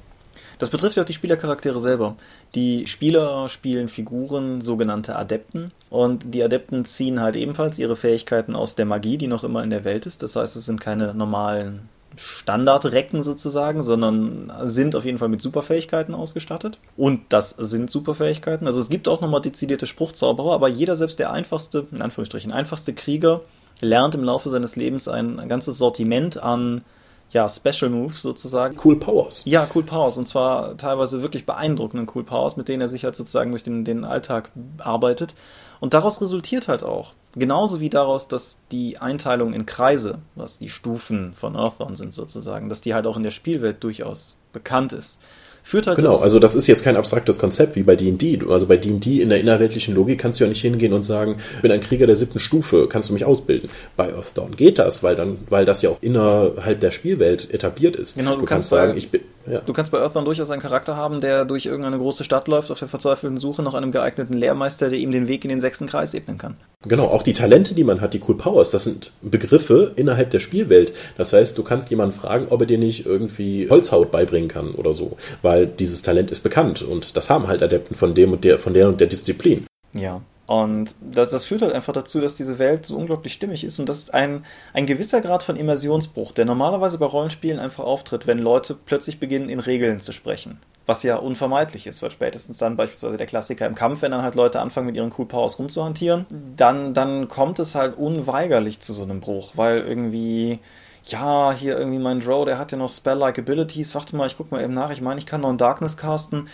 Das betrifft ja auch die Spielercharaktere selber. Die Spieler spielen Figuren, sogenannte Adepten. Und die Adepten ziehen halt ebenfalls ihre Fähigkeiten aus der Magie, die noch immer in der Welt ist. Das heißt, es sind keine normalen Standardrecken sozusagen, sondern sind auf jeden Fall mit Superfähigkeiten ausgestattet. Und das sind Superfähigkeiten. Also es gibt auch nochmal dezidierte Spruchzauberer, aber jeder, selbst der einfachste, in Anführungsstrichen, einfachste Krieger, lernt im Laufe seines Lebens ein, ein ganzes Sortiment an ja, Special Moves sozusagen. Cool Powers. Ja, Cool Powers. Und zwar teilweise wirklich beeindruckenden Cool Powers, mit denen er sich halt sozusagen durch den, den Alltag arbeitet. Und daraus resultiert halt auch, genauso wie daraus, dass die Einteilung in Kreise, was die Stufen von Earthbound sind sozusagen, dass die halt auch in der Spielwelt durchaus bekannt ist führt halt. Genau, also das ist jetzt kein abstraktes Konzept wie bei D&D. Also bei D&D in der innerweltlichen Logik kannst du ja nicht hingehen und sagen, ich bin ein Krieger der siebten Stufe, kannst du mich ausbilden. Bei Earthdawn geht das, weil dann, weil das ja auch innerhalb der Spielwelt etabliert ist. Genau, du, du kannst, kannst sagen, ich bin ja. Du kannst bei Earthbound durchaus einen Charakter haben, der durch irgendeine große Stadt läuft, auf der verzweifelten Suche nach einem geeigneten Lehrmeister, der ihm den Weg in den sechsten Kreis ebnen kann. Genau, auch die Talente, die man hat, die Cool Powers, das sind Begriffe innerhalb der Spielwelt. Das heißt, du kannst jemanden fragen, ob er dir nicht irgendwie Holzhaut beibringen kann oder so, weil dieses Talent ist bekannt und das haben halt Adepten von dem und der, von der und der Disziplin. Ja, und das, das führt halt einfach dazu, dass diese Welt so unglaublich stimmig ist. Und das ist ein, ein gewisser Grad von Immersionsbruch, der normalerweise bei Rollenspielen einfach auftritt, wenn Leute plötzlich beginnen, in Regeln zu sprechen. Was ja unvermeidlich ist, weil spätestens dann beispielsweise der Klassiker im Kampf, wenn dann halt Leute anfangen, mit ihren Cool Powers rumzuhantieren, dann, dann kommt es halt unweigerlich zu so einem Bruch, weil irgendwie ja, hier irgendwie mein Drow, der hat ja noch Spell-like Abilities. Warte mal, ich guck mal eben nach. Ich meine, ich kann noch einen Darkness casten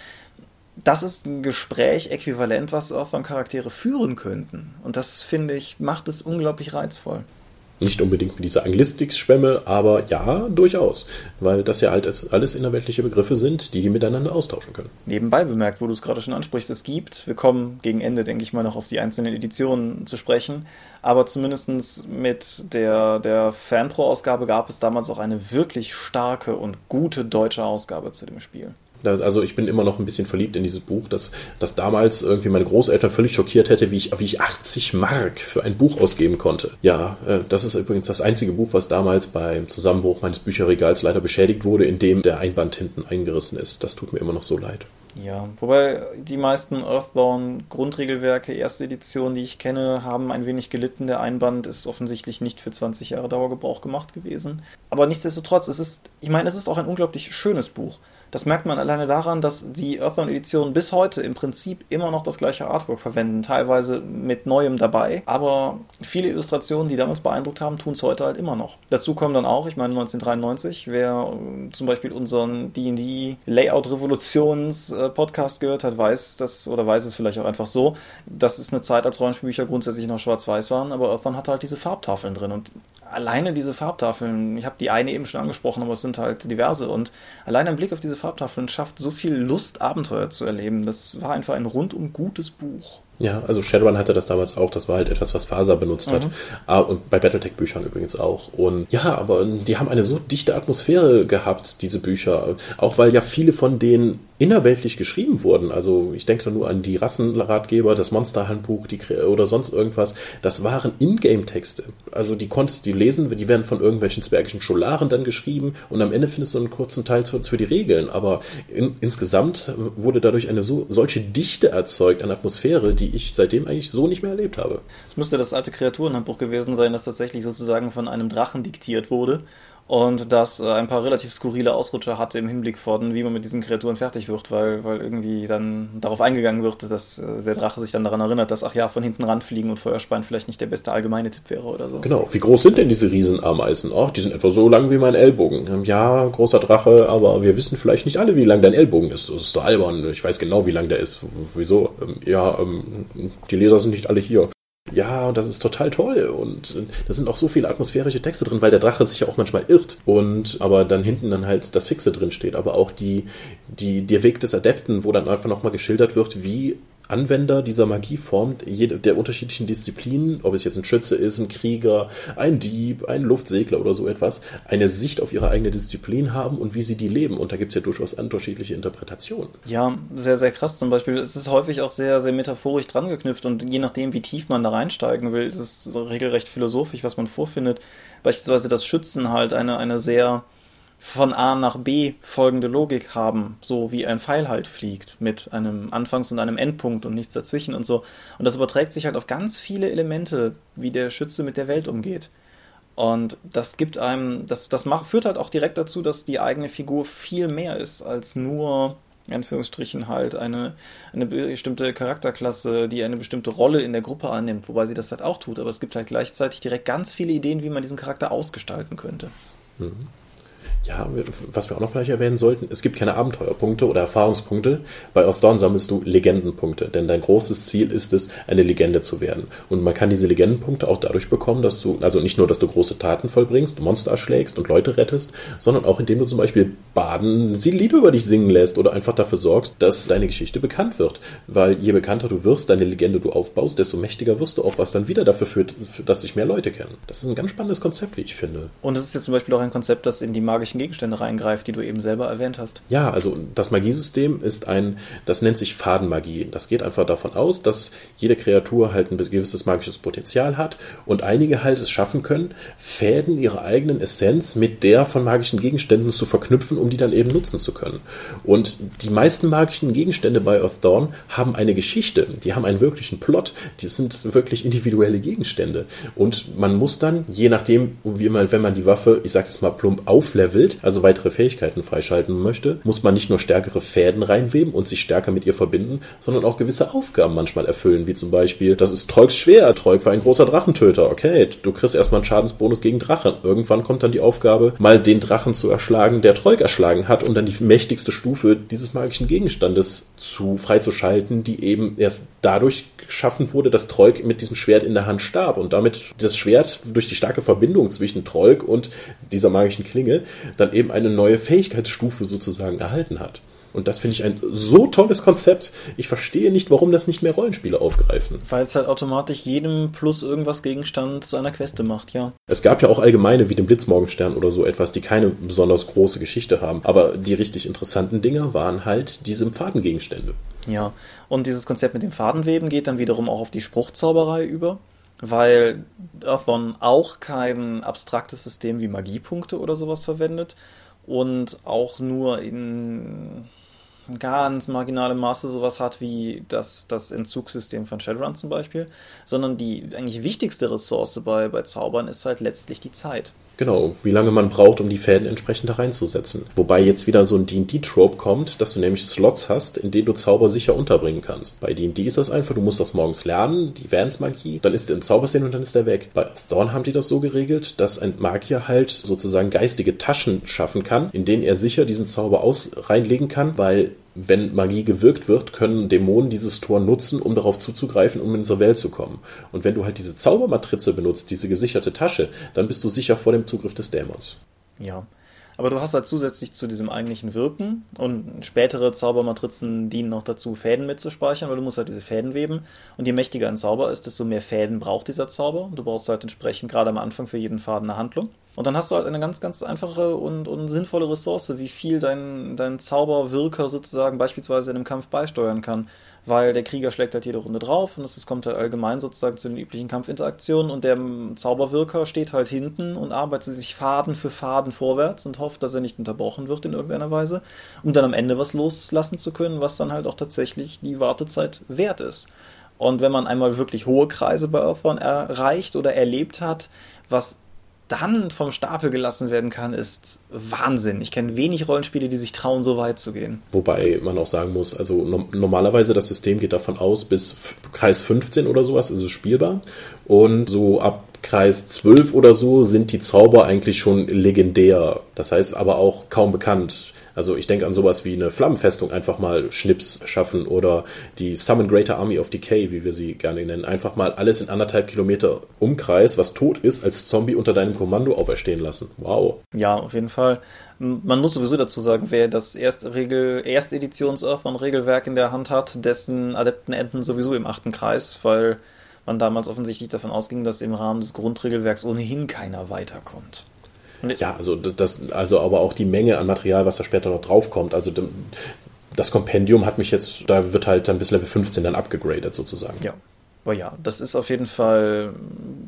das ist ein Gespräch äquivalent, was Earthbound-Charaktere führen könnten. Und das, finde ich, macht es unglaublich reizvoll. Nicht unbedingt mit dieser Anglistik-Schwemme, aber ja, durchaus. Weil das ja halt alles innerweltliche Begriffe sind, die die miteinander austauschen können. Nebenbei bemerkt, wo du es gerade schon ansprichst, es gibt, wir kommen gegen Ende, denke ich mal, noch auf die einzelnen Editionen zu sprechen, aber zumindest mit der, der Fanpro-Ausgabe gab es damals auch eine wirklich starke und gute deutsche Ausgabe zu dem Spiel. Also ich bin immer noch ein bisschen verliebt in dieses Buch, das, das damals irgendwie meine Großeltern völlig schockiert hätte, wie ich, wie ich 80 Mark für ein Buch ausgeben konnte. Ja, äh, das ist übrigens das einzige Buch, was damals beim Zusammenbruch meines Bücherregals leider beschädigt wurde, indem der Einband hinten eingerissen ist. Das tut mir immer noch so leid. Ja, wobei die meisten Earthbound Grundregelwerke, erste Edition, die ich kenne, haben ein wenig gelitten. Der Einband ist offensichtlich nicht für 20 Jahre Dauergebrauch gemacht gewesen. Aber nichtsdestotrotz, es ist, ich meine, es ist auch ein unglaublich schönes Buch. Das merkt man alleine daran, dass die Earthbound-Editionen bis heute im Prinzip immer noch das gleiche Artwork verwenden, teilweise mit Neuem dabei. Aber viele Illustrationen, die damals beeindruckt haben, tun es heute halt immer noch. Dazu kommen dann auch, ich meine 1993, wer äh, zum Beispiel unseren D&D Layout-Revolutions-Podcast gehört hat, weiß das, oder weiß es vielleicht auch einfach so, das ist eine Zeit, als Rollenspielbücher grundsätzlich noch schwarz-weiß waren, aber Earthbound hatte halt diese Farbtafeln drin und alleine diese Farbtafeln, ich habe die eine eben schon angesprochen, aber es sind halt diverse und alleine ein Blick auf diese Farbtafeln schafft so viel Lust, Abenteuer zu erleben. Das war einfach ein rundum gutes Buch. Ja, also Shadowrun hatte das damals auch. Das war halt etwas, was Faser benutzt mhm. hat. Ah, und bei Battletech-Büchern übrigens auch. Und ja, aber die haben eine so dichte Atmosphäre gehabt, diese Bücher. Auch weil ja viele von denen innerweltlich geschrieben wurden. Also ich denke nur an die Rassenratgeber, das Monsterhandbuch die, oder sonst irgendwas. Das waren Ingame-Texte. Also die konntest du lesen, die werden von irgendwelchen zwergischen Scholaren dann geschrieben und am Ende findest du einen kurzen Teil für die Regeln. Aber in, insgesamt wurde dadurch eine so, solche Dichte erzeugt an Atmosphäre, die ich seitdem eigentlich so nicht mehr erlebt habe. Es müsste das alte Kreaturenhandbuch gewesen sein, das tatsächlich sozusagen von einem Drachen diktiert wurde und das äh, ein paar relativ skurrile Ausrutscher hatte im Hinblick von, wie man mit diesen Kreaturen fertig wird, weil, weil irgendwie dann darauf eingegangen wird, dass äh, der Drache sich dann daran erinnert, dass, ach ja, von hinten ranfliegen und Feuerspeien vielleicht nicht der beste allgemeine Tipp wäre oder so. Genau. Wie groß sind denn diese Riesenameisen? Ach, die sind etwa so lang wie mein Ellbogen. Ja, großer Drache, aber wir wissen vielleicht nicht alle, wie lang dein Ellbogen ist. Das ist doch albern. Ich weiß genau, wie lang der ist. Wieso? Ähm, ja, ähm, die Leser sind nicht alle hier. Ja, und das ist total toll. Und da sind auch so viele atmosphärische Texte drin, weil der Drache sich ja auch manchmal irrt. Und aber dann hinten dann halt das Fixe drin steht. Aber auch die, die, der Weg des Adepten, wo dann einfach nochmal geschildert wird, wie Anwender dieser Magieform der unterschiedlichen Disziplinen, ob es jetzt ein Schütze ist, ein Krieger, ein Dieb, ein Luftsegler oder so etwas, eine Sicht auf ihre eigene Disziplin haben und wie sie die leben. Und da gibt es ja durchaus unterschiedliche Interpretationen. Ja, sehr, sehr krass zum Beispiel. Es ist häufig auch sehr, sehr metaphorisch dran geknüpft und je nachdem, wie tief man da reinsteigen will, ist es regelrecht philosophisch, was man vorfindet. Beispielsweise das Schützen halt eine, eine sehr von A nach B folgende Logik haben, so wie ein Pfeil halt fliegt, mit einem Anfangs- und einem Endpunkt und nichts dazwischen und so. Und das überträgt sich halt auf ganz viele Elemente, wie der Schütze mit der Welt umgeht. Und das gibt einem, das, das macht, führt halt auch direkt dazu, dass die eigene Figur viel mehr ist als nur, in Anführungsstrichen, halt eine, eine bestimmte Charakterklasse, die eine bestimmte Rolle in der Gruppe annimmt, wobei sie das halt auch tut. Aber es gibt halt gleichzeitig direkt ganz viele Ideen, wie man diesen Charakter ausgestalten könnte. Mhm. Ja, was wir auch noch gleich erwähnen sollten, es gibt keine Abenteuerpunkte oder Erfahrungspunkte. Bei Ostdorn sammelst du Legendenpunkte, denn dein großes Ziel ist es, eine Legende zu werden. Und man kann diese Legendenpunkte auch dadurch bekommen, dass du, also nicht nur, dass du große Taten vollbringst, Monster erschlägst und Leute rettest, sondern auch indem du zum Beispiel Baden sie Lieder über dich singen lässt oder einfach dafür sorgst, dass deine Geschichte bekannt wird. Weil je bekannter du wirst, deine Legende du aufbaust, desto mächtiger wirst du auch, was dann wieder dafür führt, dass dich mehr Leute kennen. Das ist ein ganz spannendes Konzept, wie ich finde. Und es ist ja zum Beispiel auch ein Konzept, das in die magische magischen Gegenstände reingreift, die du eben selber erwähnt hast. Ja, also das Magiesystem ist ein, das nennt sich Fadenmagie. Das geht einfach davon aus, dass jede Kreatur halt ein gewisses magisches Potenzial hat und einige halt es schaffen können, Fäden ihrer eigenen Essenz mit der von magischen Gegenständen zu verknüpfen, um die dann eben nutzen zu können. Und die meisten magischen Gegenstände bei Earth Dawn haben eine Geschichte, die haben einen wirklichen Plot, die sind wirklich individuelle Gegenstände. Und man muss dann, je nachdem, wie man, wenn man die Waffe, ich sag es mal plump, auflevelt, wild, also weitere Fähigkeiten freischalten möchte, muss man nicht nur stärkere Fäden reinweben und sich stärker mit ihr verbinden, sondern auch gewisse Aufgaben manchmal erfüllen, wie zum Beispiel, das ist Treugs schwer, Treug war ein großer Drachentöter, okay, du kriegst erstmal einen Schadensbonus gegen Drachen. Irgendwann kommt dann die Aufgabe, mal den Drachen zu erschlagen, der Treug erschlagen hat, um dann die mächtigste Stufe dieses magischen Gegenstandes zu freizuschalten, die eben erst dadurch geschaffen wurde, dass Troik mit diesem Schwert in der Hand starb und damit das Schwert durch die starke Verbindung zwischen Troik und dieser magischen Klinge dann eben eine neue Fähigkeitsstufe sozusagen erhalten hat. Und das finde ich ein so tolles Konzept. Ich verstehe nicht, warum das nicht mehr Rollenspiele aufgreifen. Weil es halt automatisch jedem plus irgendwas Gegenstand zu einer Queste macht, ja. Es gab ja auch allgemeine wie den Blitzmorgenstern oder so etwas, die keine besonders große Geschichte haben. Aber die richtig interessanten Dinger waren halt diese Fadengegenstände. Ja, und dieses Konzept mit dem Fadenweben geht dann wiederum auch auf die Spruchzauberei über weil Earthbound auch kein abstraktes System wie Magiepunkte oder sowas verwendet und auch nur in ganz marginalem Maße sowas hat wie das, das Entzugssystem von Shadowrun zum Beispiel, sondern die eigentlich wichtigste Ressource bei, bei Zaubern ist halt letztlich die Zeit. Genau, wie lange man braucht, um die Fäden entsprechend da reinzusetzen. Wobei jetzt wieder so ein D&D-Trope kommt, dass du nämlich Slots hast, in denen du Zauber sicher unterbringen kannst. Bei D&D ist das einfach, du musst das morgens lernen, die Vance-Magie, dann ist der in Zaubersinn und dann ist der weg. Bei Thorn haben die das so geregelt, dass ein Magier halt sozusagen geistige Taschen schaffen kann, in denen er sicher diesen Zauber aus reinlegen kann, weil wenn Magie gewirkt wird, können Dämonen dieses Tor nutzen, um darauf zuzugreifen, um in unsere Welt zu kommen. Und wenn du halt diese Zaubermatrize benutzt, diese gesicherte Tasche, dann bist du sicher vor dem Zugriff des Dämons. Ja. Aber du hast halt zusätzlich zu diesem eigentlichen Wirken und spätere Zaubermatrizen dienen noch dazu, Fäden mitzuspeichern, weil du musst halt diese Fäden weben. Und je mächtiger ein Zauber ist, desto mehr Fäden braucht dieser Zauber. Du brauchst halt entsprechend gerade am Anfang für jeden Faden eine Handlung. Und dann hast du halt eine ganz, ganz einfache und, und sinnvolle Ressource, wie viel dein, dein Zauberwirker sozusagen beispielsweise in einem Kampf beisteuern kann. Weil der Krieger schlägt halt jede Runde drauf und es kommt halt allgemein sozusagen zu den üblichen Kampfinteraktionen und der Zauberwirker steht halt hinten und arbeitet sich Faden für Faden vorwärts und hofft, dass er nicht unterbrochen wird in irgendeiner Weise, um dann am Ende was loslassen zu können, was dann halt auch tatsächlich die Wartezeit wert ist. Und wenn man einmal wirklich hohe Kreise bei Earthbound erreicht oder erlebt hat, was dann vom Stapel gelassen werden kann, ist Wahnsinn. Ich kenne wenig Rollenspiele, die sich trauen, so weit zu gehen. Wobei man auch sagen muss, also no normalerweise das System geht davon aus, bis Kreis 15 oder sowas ist es spielbar. Und so ab Kreis 12 oder so sind die Zauber eigentlich schon legendär. Das heißt aber auch kaum bekannt. Also ich denke an sowas wie eine Flammenfestung einfach mal Schnips schaffen oder die Summon Greater Army of Decay, wie wir sie gerne nennen. Einfach mal alles in anderthalb Kilometer Umkreis, was tot ist, als Zombie unter deinem Kommando auferstehen lassen. Wow. Ja, auf jeden Fall. Man muss sowieso dazu sagen, wer das erste Regel, erste Editions Earthbound-Regelwerk in der Hand hat, dessen Adepten enden sowieso im achten Kreis, weil man damals offensichtlich davon ausging, dass im Rahmen des Grundregelwerks ohnehin keiner weiterkommt. Ja, also das, also aber auch die Menge an Material, was da später noch draufkommt. Also das Kompendium hat mich jetzt, da wird halt dann bis Level 15 dann abgegradet sozusagen. Ja. Aber ja, das ist auf jeden Fall,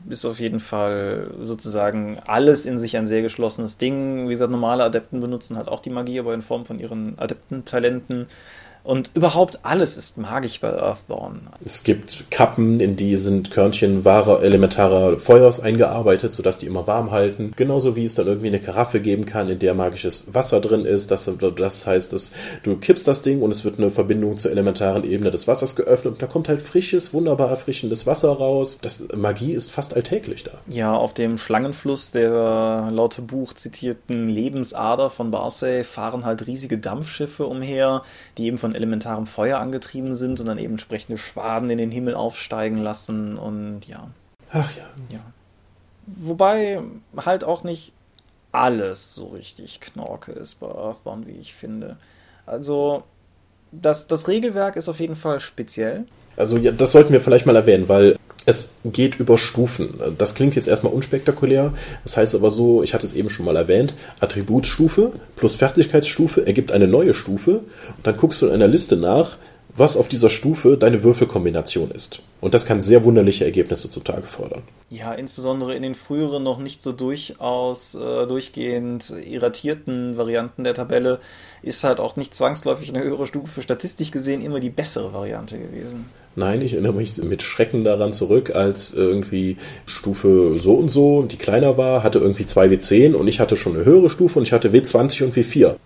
ist auf jeden Fall sozusagen alles in sich ein sehr geschlossenes Ding. Wie gesagt, normale Adepten benutzen halt auch die Magie, aber in Form von ihren Adeptentalenten. Und überhaupt alles ist magisch bei Earthborn. Es gibt Kappen, in die sind Körnchen wahrer elementarer Feuers eingearbeitet, sodass die immer warm halten. Genauso wie es dann irgendwie eine Karaffe geben kann, in der magisches Wasser drin ist. Das, das heißt, dass du kippst das Ding und es wird eine Verbindung zur elementaren Ebene des Wassers geöffnet und da kommt halt frisches, wunderbar erfrischendes Wasser raus. Das, Magie ist fast alltäglich da. Ja, auf dem Schlangenfluss der laut Buch zitierten Lebensader von Barsey fahren halt riesige Dampfschiffe umher, die eben von elementarem Feuer angetrieben sind und dann eben entsprechende Schwaden in den Himmel aufsteigen lassen und ja. Ach ja. Ja. Wobei halt auch nicht alles so richtig Knorke ist bei Earthbound, wie ich finde. Also, das, das Regelwerk ist auf jeden Fall speziell. Also, ja, das sollten wir vielleicht mal erwähnen, weil es geht über Stufen. Das klingt jetzt erstmal unspektakulär. Das heißt aber so, ich hatte es eben schon mal erwähnt, Attributsstufe plus Fertigkeitsstufe ergibt eine neue Stufe. Und dann guckst du in einer Liste nach, was auf dieser Stufe deine Würfelkombination ist. Und das kann sehr wunderliche Ergebnisse zutage fördern. Ja, insbesondere in den früheren, noch nicht so durchaus äh, durchgehend irritierten Varianten der Tabelle ist halt auch nicht zwangsläufig eine höhere Stufe statistisch gesehen immer die bessere Variante gewesen. Nein, ich erinnere mich mit Schrecken daran zurück, als irgendwie Stufe so und so, die kleiner war, hatte irgendwie 2W10 und ich hatte schon eine höhere Stufe und ich hatte W20 und W4.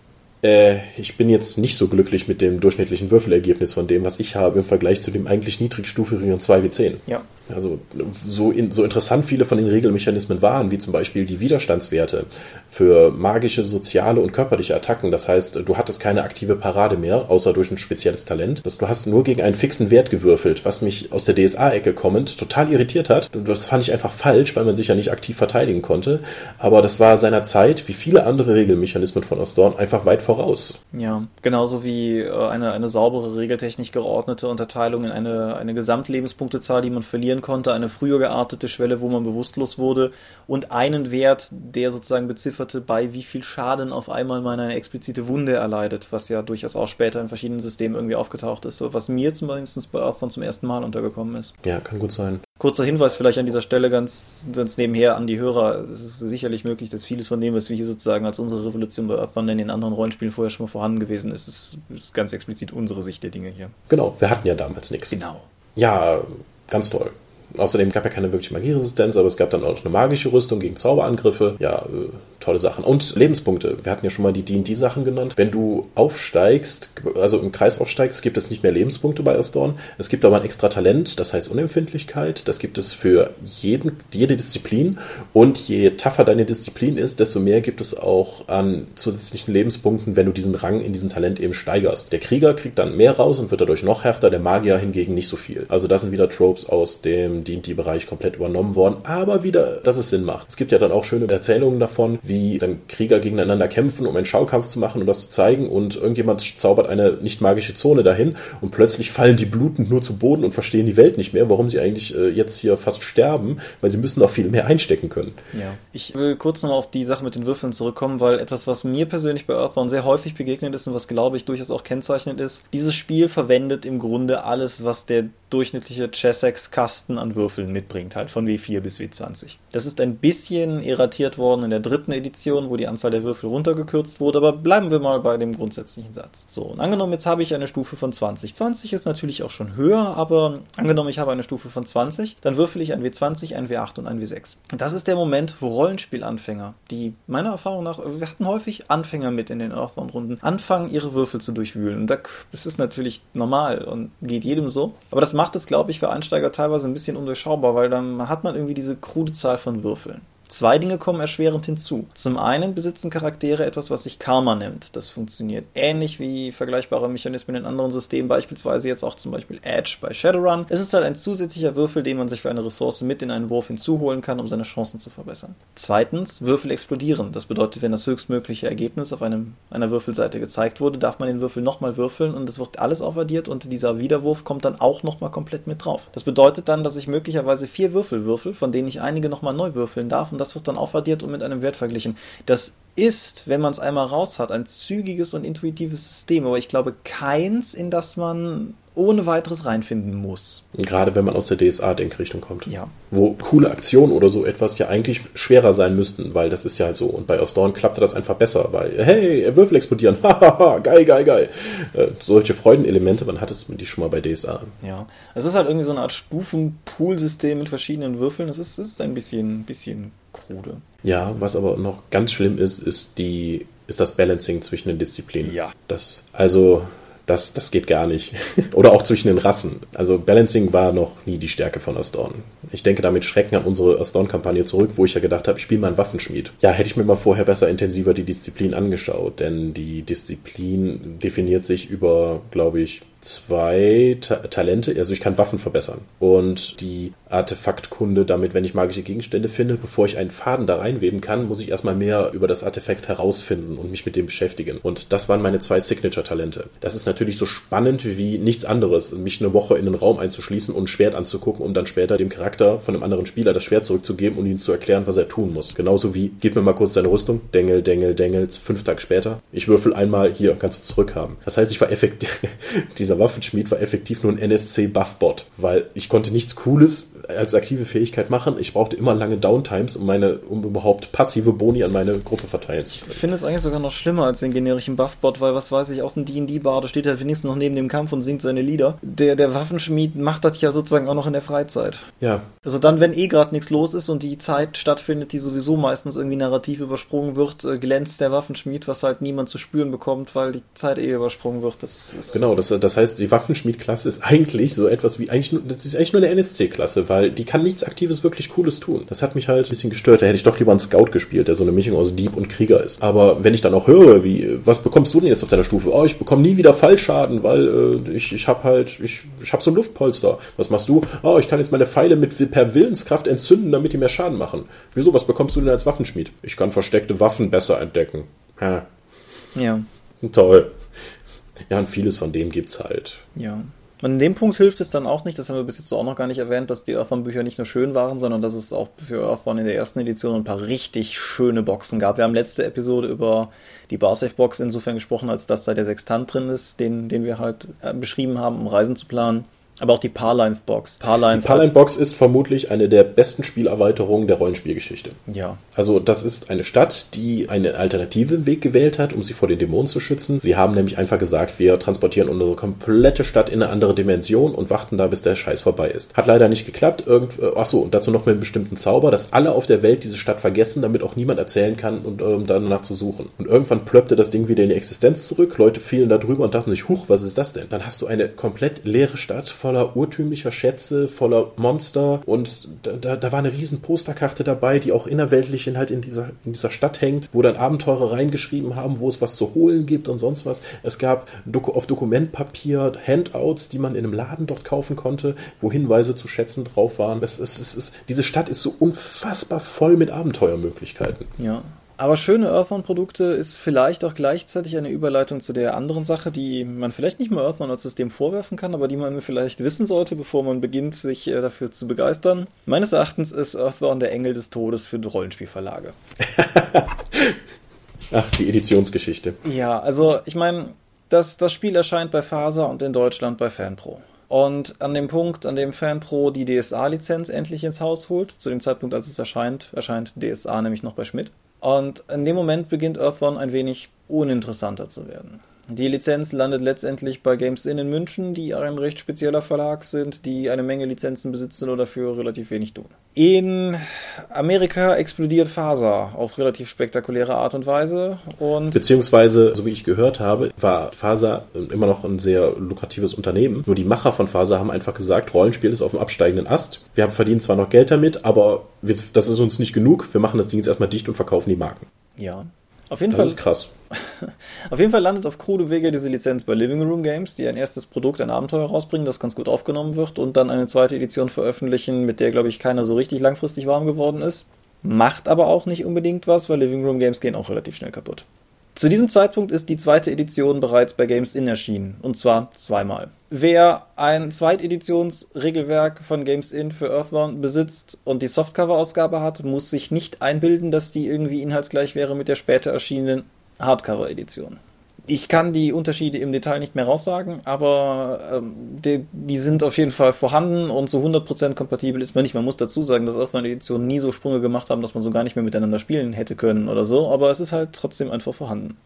Äh, ich bin jetzt nicht so glücklich mit dem durchschnittlichen Würfelergebnis von dem, was ich habe, im Vergleich zu dem eigentlich niedrigstufigen 2W10. Ja. Also so, in, so interessant viele von den Regelmechanismen waren, wie zum Beispiel die Widerstandswerte für magische, soziale und körperliche Attacken. Das heißt, du hattest keine aktive Parade mehr, außer durch ein spezielles Talent. Du hast nur gegen einen fixen Wert gewürfelt, was mich aus der DSA-Ecke kommend total irritiert hat. Das fand ich einfach falsch, weil man sich ja nicht aktiv verteidigen konnte. Aber das war seiner Zeit, wie viele andere Regelmechanismen von Osdorn, einfach weit voraus. Ja, genauso wie äh, eine, eine saubere, regeltechnisch geordnete Unterteilung in eine, eine Gesamtlebenspunktezahl, die man verlieren konnte, eine früher geartete Schwelle, wo man bewusstlos wurde und einen Wert, der sozusagen bezifferte, bei wie viel Schaden auf einmal man eine explizite Wunde erleidet, was ja durchaus auch später in verschiedenen Systemen irgendwie aufgetaucht ist, so was mir zumindest bei Earthbound zum ersten Mal untergekommen ist. Ja, kann gut sein. Kurzer Hinweis vielleicht an dieser Stelle ganz, ganz nebenher an die Hörer. Es ist sicherlich möglich, dass vieles von dem, was wir hier sozusagen als unsere Revolution bei Earthbound in den anderen Rollenspielen vorher schon mal vorhanden gewesen ist, ist, ist ganz explizit unsere Sicht der Dinge hier. Genau, wir hatten ja damals nichts. Genau. Ja, ganz toll. Außerdem gab ja keine wirkliche Magieresistenz, aber es gab dann auch eine magische Rüstung gegen Zauberangriffe. Ja, äh, tolle Sachen. Und Lebenspunkte. Wir hatten ja schon mal die D&D-Sachen genannt. Wenn du aufsteigst, also im Kreis aufsteigst, gibt es nicht mehr Lebenspunkte bei Osdorn. Es gibt aber ein extra Talent, das heißt Unempfindlichkeit. Das gibt es für jeden, jede Disziplin. Und je tougher deine Disziplin ist, desto mehr gibt es auch an zusätzlichen Lebenspunkten, wenn du diesen Rang in diesem Talent eben steigerst. Der Krieger kriegt dann mehr raus und wird dadurch noch härter, der Magier hingegen nicht so viel. Also das sind wieder Tropes aus dem D&D-Bereich komplett übernommen worden, aber wieder, dass es Sinn macht. Es gibt ja dann auch schöne Erzählungen davon, wie dann Krieger gegeneinander kämpfen, um einen Schaukampf zu machen und das zu zeigen und irgendjemand zaubert eine nicht magische Zone dahin und plötzlich fallen die blutend nur zu Boden und verstehen die Welt nicht mehr, warum sie eigentlich äh, jetzt hier fast sterben, weil sie müssen noch viel mehr einstecken können. Ja. Ich will kurz noch auf die Sache mit den Würfeln zurückkommen, weil etwas, was mir persönlich bei Earthbound sehr häufig begegnet ist und was glaube ich durchaus auch kennzeichnend ist, dieses Spiel verwendet im Grunde alles, was der durchschnittliche Chessex-Kasten an Würfeln mitbringt, halt von W4 bis W20. Das ist ein bisschen erratiert worden in der dritten Edition, wo die Anzahl der Würfel runtergekürzt wurde, aber bleiben wir mal bei dem grundsätzlichen Satz. So, und angenommen, jetzt habe ich eine Stufe von 20. 20 ist natürlich auch schon höher, aber angenommen, ich habe eine Stufe von 20, dann würfel ich ein W20, ein W8 und ein W6. Und das ist der Moment, wo Rollenspielanfänger, die meiner Erfahrung nach, wir hatten häufig Anfänger mit in den Earthbound-Runden, anfangen, ihre Würfel zu durchwühlen. Und das ist natürlich normal und geht jedem so. Aber das macht es, glaube ich, für Einsteiger teilweise ein bisschen undurchschaubar, weil dann hat man irgendwie diese krude Zahl von Würfeln. Zwei Dinge kommen erschwerend hinzu. Zum einen besitzen Charaktere etwas, was sich Karma nennt. Das funktioniert ähnlich wie vergleichbare Mechanismen in anderen Systemen, beispielsweise jetzt auch zum Beispiel Edge bei Shadowrun. Es ist halt ein zusätzlicher Würfel, den man sich für eine Ressource mit in einen Wurf hinzuholen kann, um seine Chancen zu verbessern. Zweitens, Würfel explodieren. Das bedeutet, wenn das höchstmögliche Ergebnis auf einem, einer Würfelseite gezeigt wurde, darf man den Würfel nochmal würfeln und es wird alles aufaddiert und dieser Widerwurf kommt dann auch nochmal komplett mit drauf. Das bedeutet dann, dass ich möglicherweise vier Würfel würfel, von denen ich einige nochmal neu würfeln darf und das wird dann aufaddiert und mit einem Wert verglichen. Das ist, wenn man es einmal raus hat, ein zügiges und intuitives System, aber ich glaube keins, in das man ohne weiteres reinfinden muss. Gerade wenn man aus der DSA-Denkrichtung kommt. Ja. Wo coole Aktionen oder so etwas ja eigentlich schwerer sein müssten, weil das ist ja halt so. Und bei Osdorn klappte das einfach besser, weil, hey, Würfel explodieren, hahaha, geil, geil, geil. Äh, solche Freudenelemente, man hat es die schon mal bei DSA. Ja. Es ist halt irgendwie so eine Art Stufen-Pool-System mit verschiedenen Würfeln. Es ist, ist ein bisschen, bisschen krude. Ja, was aber noch ganz schlimm ist, ist die, ist das Balancing zwischen den Disziplinen. Ja. Das, also, das, das geht gar nicht. Oder auch zwischen den Rassen. Also Balancing war noch nie die Stärke von Ostdorn. Ich denke damit Schrecken an unsere Ostdorn-Kampagne zurück, wo ich ja gedacht habe, ich spiele mal einen Waffenschmied. Ja, hätte ich mir mal vorher besser intensiver die Disziplin angeschaut, denn die Disziplin definiert sich über, glaube ich, zwei Ta Talente. Also ich kann Waffen verbessern. Und die Artefaktkunde damit, wenn ich magische Gegenstände finde, bevor ich einen Faden da reinweben kann, muss ich erstmal mehr über das Artefakt herausfinden und mich mit dem beschäftigen. Und das waren meine zwei Signature-Talente. Das ist natürlich so spannend wie nichts anderes, mich eine Woche in einen Raum einzuschließen und ein Schwert anzugucken, um dann später dem Charakter von einem anderen Spieler das Schwert zurückzugeben und ihm zu erklären, was er tun muss. Genauso wie, gib mir mal kurz deine Rüstung, Dengel, Dengel, Dengel, fünf Tage später. Ich würfel einmal, hier, kannst du zurückhaben. Das heißt, ich war effektiv, dieser Waffenschmied war effektiv nur ein NSC-Buffbot, weil ich konnte nichts Cooles als aktive Fähigkeit machen. Ich brauchte immer lange Downtimes, um meine, um überhaupt passive Boni an meine Gruppe verteilen zu können. Ich finde es eigentlich sogar noch schlimmer als den generischen Buffbot, weil was weiß ich, aus dem D&D-Bar, da steht er wenigstens noch neben dem Kampf und singt seine Lieder. Der, der Waffenschmied macht das ja sozusagen auch noch in der Freizeit. Ja. Also dann, wenn eh gerade nichts los ist und die Zeit stattfindet, die sowieso meistens irgendwie narrativ übersprungen wird, äh, glänzt der Waffenschmied, was halt niemand zu spüren bekommt, weil die Zeit eh übersprungen wird. Das ist genau, das, das heißt, die Waffenschmied-Klasse ist eigentlich so etwas wie, eigentlich, nur, das ist eigentlich nur eine NSC-Klasse, weil die kann nichts Aktives wirklich Cooles tun. Das hat mich halt ein bisschen gestört. Da hätte ich doch lieber einen Scout gespielt, der so eine Mischung aus Dieb und Krieger ist. Aber wenn ich dann auch höre, wie, was bekommst du denn jetzt auf deiner Stufe? Oh, ich bekomme nie wieder Fallschaden, weil äh, ich, ich habe halt, ich, ich habe so ein Luftpolster. Was machst du? Oh, ich kann jetzt meine Pfeile mit per Willenskraft entzünden, damit die mehr Schaden machen. Wieso? Was bekommst du denn als Waffenschmied? Ich kann versteckte Waffen besser entdecken. Ha. Ja. Toll. Ja, und vieles von dem gibt's halt. Ja. Und in dem Punkt hilft es dann auch nicht, das haben wir bis jetzt auch noch gar nicht erwähnt, dass die Earthbound-Bücher nicht nur schön waren, sondern dass es auch für Earthbound in der ersten Edition ein paar richtig schöne Boxen gab. Wir haben letzte Episode über die Barsafe-Box insofern gesprochen, als dass da der Sextant drin ist, den, den wir halt äh, beschrieben haben, um Reisen zu planen. Aber auch die Parlife-Box. Parlife die Parlife-Box ist vermutlich eine der besten Spielerweiterungen der Rollenspielgeschichte. Ja. Also das ist eine Stadt, die einen alternativen Weg gewählt hat, um sie vor den Dämonen zu schützen. Sie haben nämlich einfach gesagt, wir transportieren unsere komplette Stadt in eine andere Dimension und warten da, bis der Scheiß vorbei ist. Hat leider nicht geklappt. Irgend, äh, achso, und dazu noch mit einem bestimmten Zauber, dass alle auf der Welt diese Stadt vergessen, damit auch niemand erzählen kann und um danach zu suchen. Und irgendwann plöppte das Ding wieder in die Existenz zurück. Leute fielen da drüber und dachten sich, huch, was ist das denn? Dann hast du eine komplett leere Stadt voller urtümlicher Schätze, voller Monster und da, da, da war eine riesen Posterkarte dabei, die auch innerweltlich in, halt in dieser, in dieser Stadt hängt, wo dann Abenteurer reingeschrieben haben, wo es was zu holen gibt und sonst was. Es gab Doku auf Dokumentpapier Handouts, die man in einem Laden dort kaufen konnte, wo Hinweise zu Schätzen drauf waren. Es, es, es, es, diese Stadt ist so unfassbar voll mit Abenteuermöglichkeiten. Ja, aber schöne Earthbound-Produkte ist vielleicht auch gleichzeitig eine Überleitung zu der anderen Sache, die man vielleicht nicht mal Earthbound als System vorwerfen kann, aber die man vielleicht wissen sollte, bevor man beginnt, sich äh, dafür zu begeistern. Meines Erachtens ist Earthbound der Engel des Todes für Rollenspielverlage. Ach, die Editionsgeschichte. Ja, also ich meine, das, das Spiel erscheint bei Faser und in Deutschland bei Fanpro. Und an dem Punkt, an dem FanPro die DSA-Lizenz endlich ins Haus holt, zu dem Zeitpunkt, als es erscheint, erscheint DSA nämlich noch bei Schmidt. Und in dem Moment beginnt Earthbound ein wenig uninteressanter zu werden. Die Lizenz landet letztendlich bei Games In in München, die ein recht spezieller Verlag sind, die eine Menge Lizenzen besitzen und dafür relativ wenig tun. In Amerika explodiert Faser auf relativ spektakuläre Art und Weise und Beziehungsweise, so wie ich gehört habe, war Faser immer noch ein sehr lukratives Unternehmen. Nur die Macher von Faser haben einfach gesagt, Rollenspiel ist auf dem absteigenden Ast. Wir verdienen zwar noch Geld damit, aber wir, das ist uns nicht genug. Wir machen das Ding jetzt erstmal dicht und verkaufen die Marken. ja. Auf jeden Das Fall ist krass. Auf jeden Fall landet auf krudem Wege diese Lizenz bei Living Room Games, die ein erstes Produkt, ein Abenteuer rausbringen, das ganz gut aufgenommen wird und dann eine zweite Edition veröffentlichen, mit der, glaube ich, keiner so richtig langfristig warm geworden ist. Macht aber auch nicht unbedingt was, weil Living Room Games gehen auch relativ schnell kaputt. Zu diesem Zeitpunkt ist die zweite Edition bereits bei Games In erschienen. Und zwar zweimal. Wer ein Zweiteditionsregelwerk von Games In für Earthbound besitzt und die Softcover-Ausgabe hat, muss sich nicht einbilden, dass die irgendwie inhaltsgleich wäre mit der später erschienenen Hardcover-Edition. Ich kann die Unterschiede im Detail nicht mehr raussagen, aber ähm, die, die sind auf jeden Fall vorhanden und so 100% kompatibel ist man nicht. Man muss dazu sagen, dass Earthbound-Editionen nie so Sprünge gemacht haben, dass man so gar nicht mehr miteinander spielen hätte können oder so, aber es ist halt trotzdem einfach vorhanden.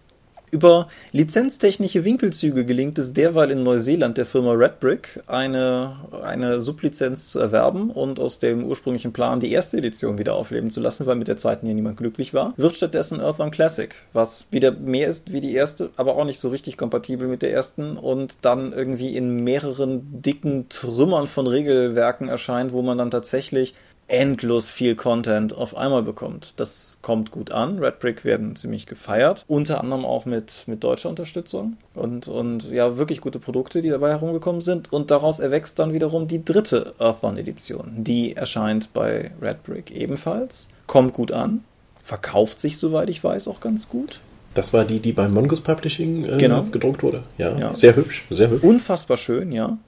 Über lizenztechnische Winkelzüge gelingt es derweil in Neuseeland der Firma Redbrick, eine, eine Sublizenz zu erwerben und aus dem ursprünglichen Plan die erste Edition wieder aufleben zu lassen, weil mit der zweiten ja niemand glücklich war. Wird stattdessen Earthbound Classic, was wieder mehr ist wie die erste, aber auch nicht so richtig kompatibel mit der ersten und dann irgendwie in mehreren dicken Trümmern von Regelwerken erscheint, wo man dann tatsächlich endlos viel Content auf einmal bekommt. Das kommt gut an. Red Brick werden ziemlich gefeiert. Unter anderem auch mit, mit deutscher Unterstützung. Und, und ja, wirklich gute Produkte, die dabei herumgekommen sind. Und daraus erwächst dann wiederum die dritte Earthbound-Edition. Die erscheint bei Red Brick ebenfalls. Kommt gut an. Verkauft sich, soweit ich weiß, auch ganz gut. Das war die, die beim Mongoose Publishing äh, Genau. gedruckt wurde. Ja, Ja. sehr hübsch, sehr hübsch. Unfassbar schön, ja.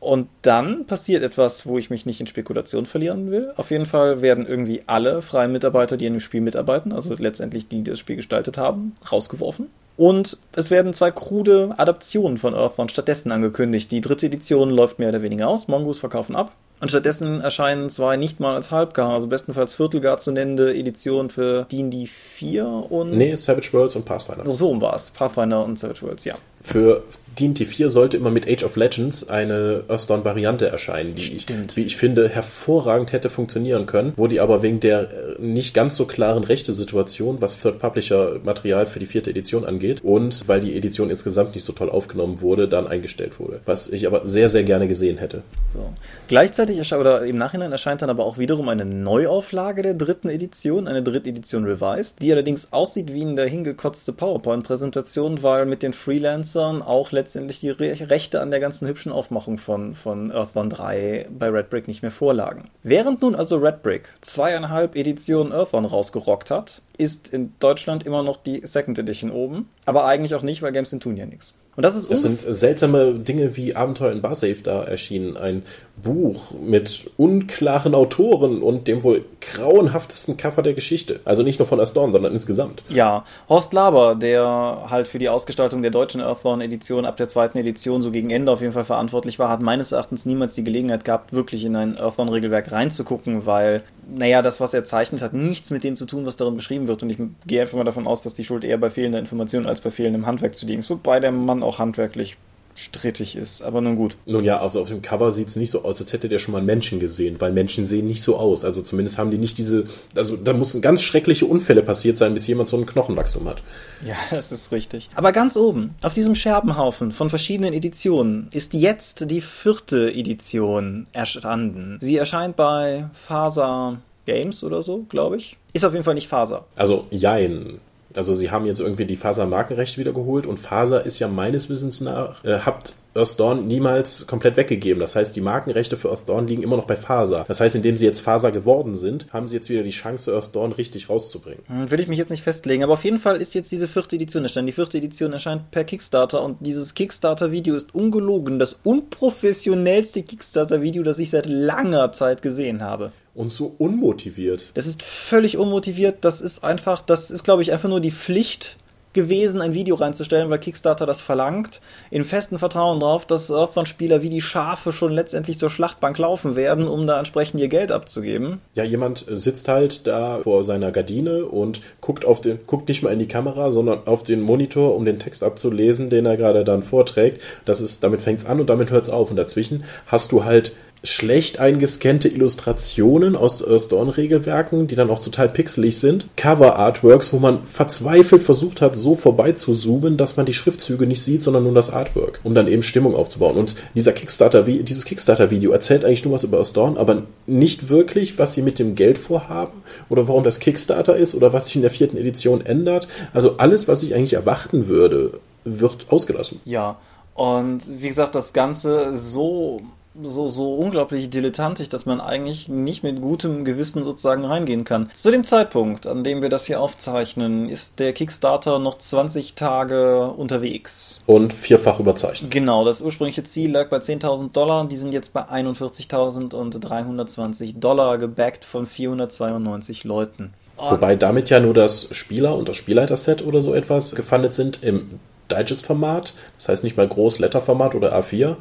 Und dann passiert etwas, wo ich mich nicht in Spekulation verlieren will. Auf jeden Fall werden irgendwie alle freien Mitarbeiter, die in dem Spiel mitarbeiten, also letztendlich die, die das Spiel gestaltet haben, rausgeworfen. Und es werden zwei krude Adaptionen von Earthbound stattdessen angekündigt. Die dritte Edition läuft mehr oder weniger aus, Mongoose verkaufen ab. Und stattdessen erscheinen zwei nicht mal als Halbgar, also bestenfalls Viertelgar zu nennende Editionen für D&D 4 und... Nee, Savage Worlds und Pathfinder. So, so war es. Pathfinder und Savage Worlds, ja. Für D&T 4 sollte immer mit Age of Legends eine Earthdawn-Variante erscheinen, die ich, wie ich finde, hervorragend hätte funktionieren können, wo die aber wegen der äh, nicht ganz so klaren Rechte-Situation, was Third-Publisher-Material für die vierte Edition angeht und weil die Edition insgesamt nicht so toll aufgenommen wurde, dann eingestellt wurde. Was ich aber sehr, sehr gerne gesehen hätte. So. Gleichzeitig erscheint, oder im Nachhinein erscheint dann aber auch wiederum eine Neuauflage der dritten Edition, eine dritte Edition Revised, die allerdings aussieht wie eine hingekotzte PowerPoint-Präsentation, weil mit den Freelancern auch letztendlich die Re Rechte an der ganzen hübschen Aufmachung von, von Earthbound 3 bei Red Brick nicht mehr vorlagen. Während nun also Red Brick zweieinhalb Editionen Earthbound rausgerockt hat, ist in Deutschland immer noch die Second Edition oben, aber eigentlich auch nicht, weil Games in tun ja nichts. Und das ist Es sind seltsame Dinge wie Abenteuer in Barsafe da erschienen. Ein Buch mit unklaren Autoren und dem wohl grauenhaftesten Cover der Geschichte. Also nicht nur von Astorn, sondern insgesamt. Ja, Horst Laber, der halt für die Ausgestaltung der deutschen Earthbound-Edition ab der zweiten Edition so gegen Ende auf jeden Fall verantwortlich war, hat meines Erachtens niemals die Gelegenheit gehabt, wirklich in ein Earthbound-Regelwerk reinzugucken, weil, naja, das, was er zeichnet, hat nichts mit dem zu tun, was darin beschrieben wird. Und ich gehe einfach mal davon aus, dass die Schuld eher bei fehlender Information als bei fehlendem Handwerk zu liegen ist, wobei der Mann auch handwerklich strittig ist. Aber nun gut. Nun ja, auf, auf dem Cover sieht es nicht so aus, als hätte der schon mal einen Menschen gesehen, weil Menschen sehen nicht so aus. Also zumindest haben die nicht diese. Also da müssen ganz schreckliche Unfälle passiert sein, bis jemand so ein Knochenwachstum hat. Ja, das ist richtig. Aber ganz oben, auf diesem Scherbenhaufen von verschiedenen Editionen, ist jetzt die vierte Edition erstanden. Sie erscheint bei Faser Games oder so, glaube ich. Ist auf jeden Fall nicht Faser. Also jein. Also sie haben jetzt irgendwie die Faser-Markenrechte wiedergeholt und Faser ist ja meines Wissens nach, äh, habt Earthdawn niemals komplett weggegeben. Das heißt, die Markenrechte für Earthdawn liegen immer noch bei Faser. Das heißt, indem sie jetzt Faser geworden sind, haben sie jetzt wieder die Chance, Earthdawn richtig rauszubringen. Hm, Will ich mich jetzt nicht festlegen, aber auf jeden Fall ist jetzt diese vierte Edition erstanden. Die vierte Edition erscheint per Kickstarter und dieses Kickstarter-Video ist ungelogen das unprofessionellste Kickstarter-Video, das ich seit langer Zeit gesehen habe. Und so unmotiviert. Das ist völlig unmotiviert. Das ist einfach, das ist, glaube ich, einfach nur die Pflicht, gewesen, ein Video reinzustellen, weil Kickstarter das verlangt, in festem Vertrauen darauf, dass Earthbound-Spieler wie die Schafe schon letztendlich zur Schlachtbank laufen werden, um da entsprechend ihr Geld abzugeben. Ja, jemand äh, sitzt halt da vor seiner Gardine und guckt auf den, guckt nicht mal in die Kamera, sondern auf den Monitor, um den Text abzulesen, den er gerade dann vorträgt. Das ist, damit fängt's an und damit hört's auf. Und dazwischen hast du halt schlecht eingescannte Illustrationen aus äh, Storn-Regelwerken, die dann auch total pixelig sind. Cover-Artworks, wo man verzweifelt versucht hat, so vorbei zu zoomen, dass man die Schriftzüge nicht sieht, sondern nur das Artwork, um dann eben Stimmung aufzubauen. Und dieser Kickstarter, dieses Kickstarter-Video erzählt eigentlich nur was über Storn, aber nicht wirklich, was sie mit dem Geld vorhaben oder warum das Kickstarter ist oder was sich in der vierten Edition ändert. Also alles, was ich eigentlich erwarten würde, wird ausgelassen. Ja, und wie gesagt, das Ganze so so, so unglaublich dilettantisch, dass man eigentlich nicht mit gutem Gewissen sozusagen reingehen kann. Zu dem Zeitpunkt, an dem wir das hier aufzeichnen, ist der Kickstarter noch 20 Tage unterwegs. Und vierfach überzeichnet. Genau, das ursprüngliche Ziel lag bei 10.000 Dollar, die sind jetzt bei 41.320 Dollar gebackt von 492 Leuten. Und Wobei damit ja nur das Spieler- und das Spielleiter-Set oder so etwas gefundet sind im Digest-Format, das heißt nicht mal Groß-Letter-Format oder A4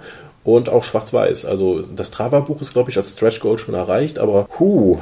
und auch schwarz-weiß. Also das Trava-Buch ist, glaube ich, als Stretch Goal schon erreicht, aber huh,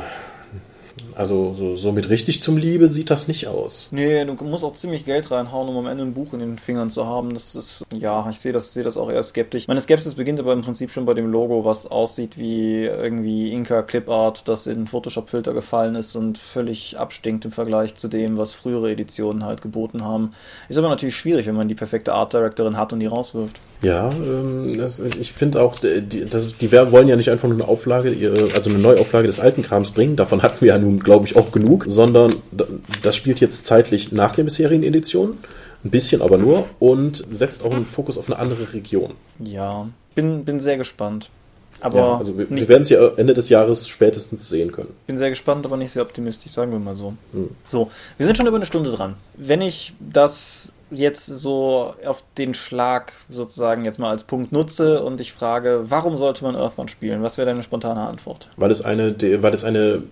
also so, so mit richtig zum Liebe sieht das nicht aus. Nee, du musst auch ziemlich Geld reinhauen, um am Ende ein Buch in den Fingern zu haben. Das ist, ja, ich sehe das, sehe das auch eher skeptisch. Meine Skepsis beginnt aber im Prinzip schon bei dem Logo, was aussieht wie irgendwie Inka Clipart, das in Photoshop-Filter gefallen ist und völlig abstinkt im Vergleich zu dem, was frühere Editionen halt geboten haben. Ist aber natürlich schwierig, wenn man die perfekte Art Directorin hat und die rauswirft. Ja, ähm, das, ich finde auch, die, das, die wollen ja nicht einfach nur eine Auflage, also eine Neuauflage des alten Krams bringen. Davon hatten wir ja nun, glaube ich, auch genug, sondern das spielt jetzt zeitlich nach der bisherigen Edition. Ein bisschen aber nur und setzt auch einen Fokus auf eine andere Region. Ja, bin, bin sehr gespannt. Aber ja, also wir, wir werden es ja Ende des Jahres spätestens sehen können. Bin sehr gespannt, aber nicht sehr optimistisch, sagen wir mal so. Hm. So, wir sind schon über eine Stunde dran. Wenn ich das jetzt so auf den Schlag sozusagen jetzt mal als Punkt nutze und ich frage, warum sollte man Earthbound spielen? Was wäre deine spontane Antwort? Weil es eine, weil es eine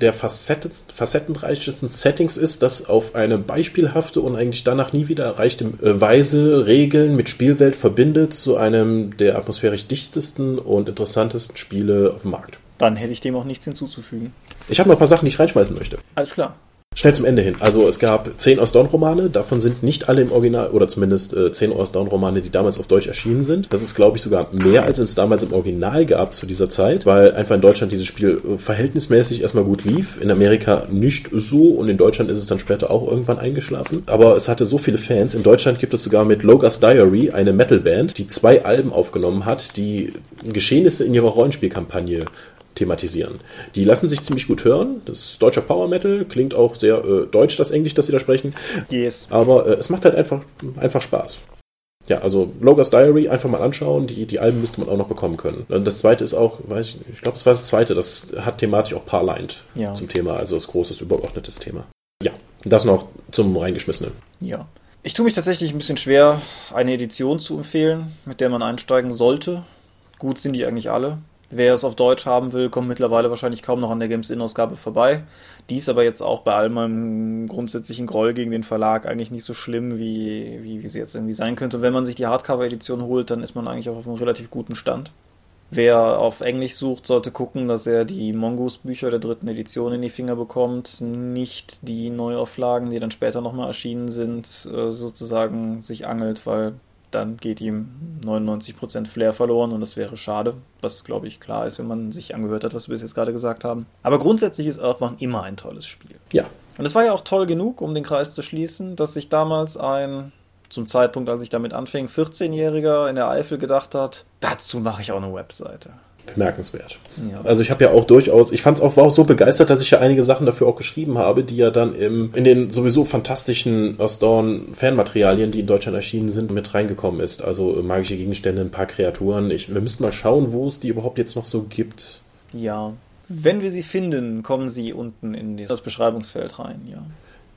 der Facette, facettenreichsten Settings ist, das auf eine beispielhafte und eigentlich danach nie wieder erreichte äh, Weise Regeln mit Spielwelt verbindet zu einem der atmosphärisch dichtesten und interessantesten Spiele auf dem Markt. Dann hätte ich dem auch nichts hinzuzufügen. Ich habe noch ein paar Sachen, die ich reinschmeißen möchte. Alles klar. Schnell zum Ende hin. Also es gab zehn Ostdown-Romane, davon sind nicht alle im Original, oder zumindest äh, zehn Ostdown-Romane, die damals auf Deutsch erschienen sind. Das ist, glaube ich, sogar mehr, als es damals im Original gab zu dieser Zeit, weil einfach in Deutschland dieses Spiel äh, verhältnismäßig erstmal gut lief, in Amerika nicht so und in Deutschland ist es dann später auch irgendwann eingeschlafen. Aber es hatte so viele Fans. In Deutschland gibt es sogar mit Logas Diary eine Metalband, die zwei Alben aufgenommen hat, die Geschehnisse in ihrer Rollenspielkampagne thematisieren. Die lassen sich ziemlich gut hören. Das ist deutscher Power Metal, klingt auch sehr äh, deutsch, das Englisch, das sie da sprechen. Yes. Aber äh, es macht halt einfach, einfach Spaß. Ja, also Logas Diary einfach mal anschauen. Die, die Alben müsste man auch noch bekommen können. Und das zweite ist auch, weiß ich, ich glaube, es war das zweite, das hat thematisch auch Parlined ja. zum Thema, also das großes übergeordnetes Thema. Ja, das noch zum reingeschmissenen. Ja. Ich tue mich tatsächlich ein bisschen schwer, eine Edition zu empfehlen, mit der man einsteigen sollte. Gut sind die eigentlich alle. Wer es auf Deutsch haben will, kommt mittlerweile wahrscheinlich kaum noch an der Games-In-Ausgabe vorbei. Die ist aber jetzt auch bei all meinem grundsätzlichen Groll gegen den Verlag eigentlich nicht so schlimm, wie, wie, wie sie jetzt irgendwie sein könnte. Und wenn man sich die Hardcover-Edition holt, dann ist man eigentlich auch auf einem relativ guten Stand. Wer auf Englisch sucht, sollte gucken, dass er die Mongoose-Bücher der dritten Edition in die Finger bekommt, nicht die Neuauflagen, die dann später nochmal erschienen sind, äh, sozusagen sich angelt, weil dann geht ihm 99% Flair verloren und das wäre schade, was glaube ich klar ist, wenn man sich angehört hat, was wir bis jetzt gerade gesagt haben. Aber grundsätzlich ist Earthbound immer ein tolles Spiel. Ja. Und es war ja auch toll genug, um den Kreis zu schließen, dass sich damals ein, zum Zeitpunkt, als ich damit anfing, 14-Jähriger in der Eifel gedacht hat, dazu mache ich auch eine Webseite bemerkenswert. Ja. Also ich habe ja auch durchaus, ich fand es auch, war auch so begeistert, dass ich ja einige Sachen dafür auch geschrieben habe, die ja dann im, in den sowieso fantastischen Ostdawn Fanmaterialien, die in Deutschland erschienen sind, mit reingekommen ist. Also magische Gegenstände, ein paar Kreaturen. Ich, wir müssten mal schauen, wo es die überhaupt jetzt noch so gibt. Ja. Wenn wir sie finden, kommen sie unten in das Beschreibungsfeld rein, ja.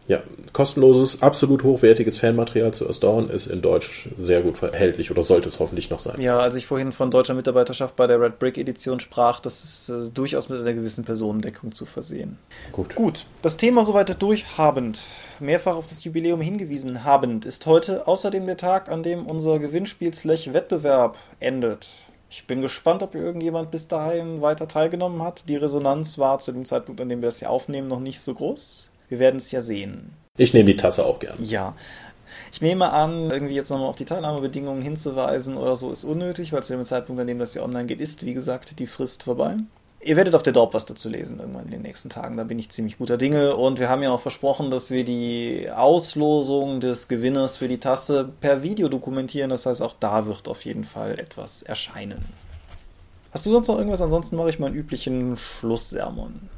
Ja, kostenloses, absolut hochwertiges Fanmaterial zu Earth ist in Deutsch sehr gut erhältlich oder sollte es hoffentlich noch sein. Ja, als ich vorhin von deutscher Mitarbeiterschaft bei der Red Brick Edition sprach, das ist äh, durchaus mit einer gewissen Personendeckung zu versehen. Gut. Gut, das Thema soweit durchhabend, mehrfach auf das Jubiläum hingewiesen habend, ist heute außerdem der Tag, an dem unser Gewinnspiel-Wettbewerb endet. Ich bin gespannt, ob irgendjemand bis dahin weiter teilgenommen hat. Die Resonanz war zu dem Zeitpunkt, an dem wir es hier aufnehmen, noch nicht so groß. Wir werden es ja sehen. Ich nehme die Tasse auch gern. Ja. Ich nehme an, irgendwie jetzt nochmal auf die Teilnahmebedingungen hinzuweisen oder so ist unnötig, weil zu dem Zeitpunkt, an dem das hier online geht, ist, wie gesagt, die Frist vorbei. Ihr werdet auf der Dorp was dazu lesen irgendwann in den nächsten Tagen. Da bin ich ziemlich guter Dinge. Und wir haben ja auch versprochen, dass wir die Auslosung des Gewinners für die Tasse per Video dokumentieren. Das heißt, auch da wird auf jeden Fall etwas erscheinen. Hast du sonst noch irgendwas? Ansonsten mache ich meinen üblichen Schlusssermon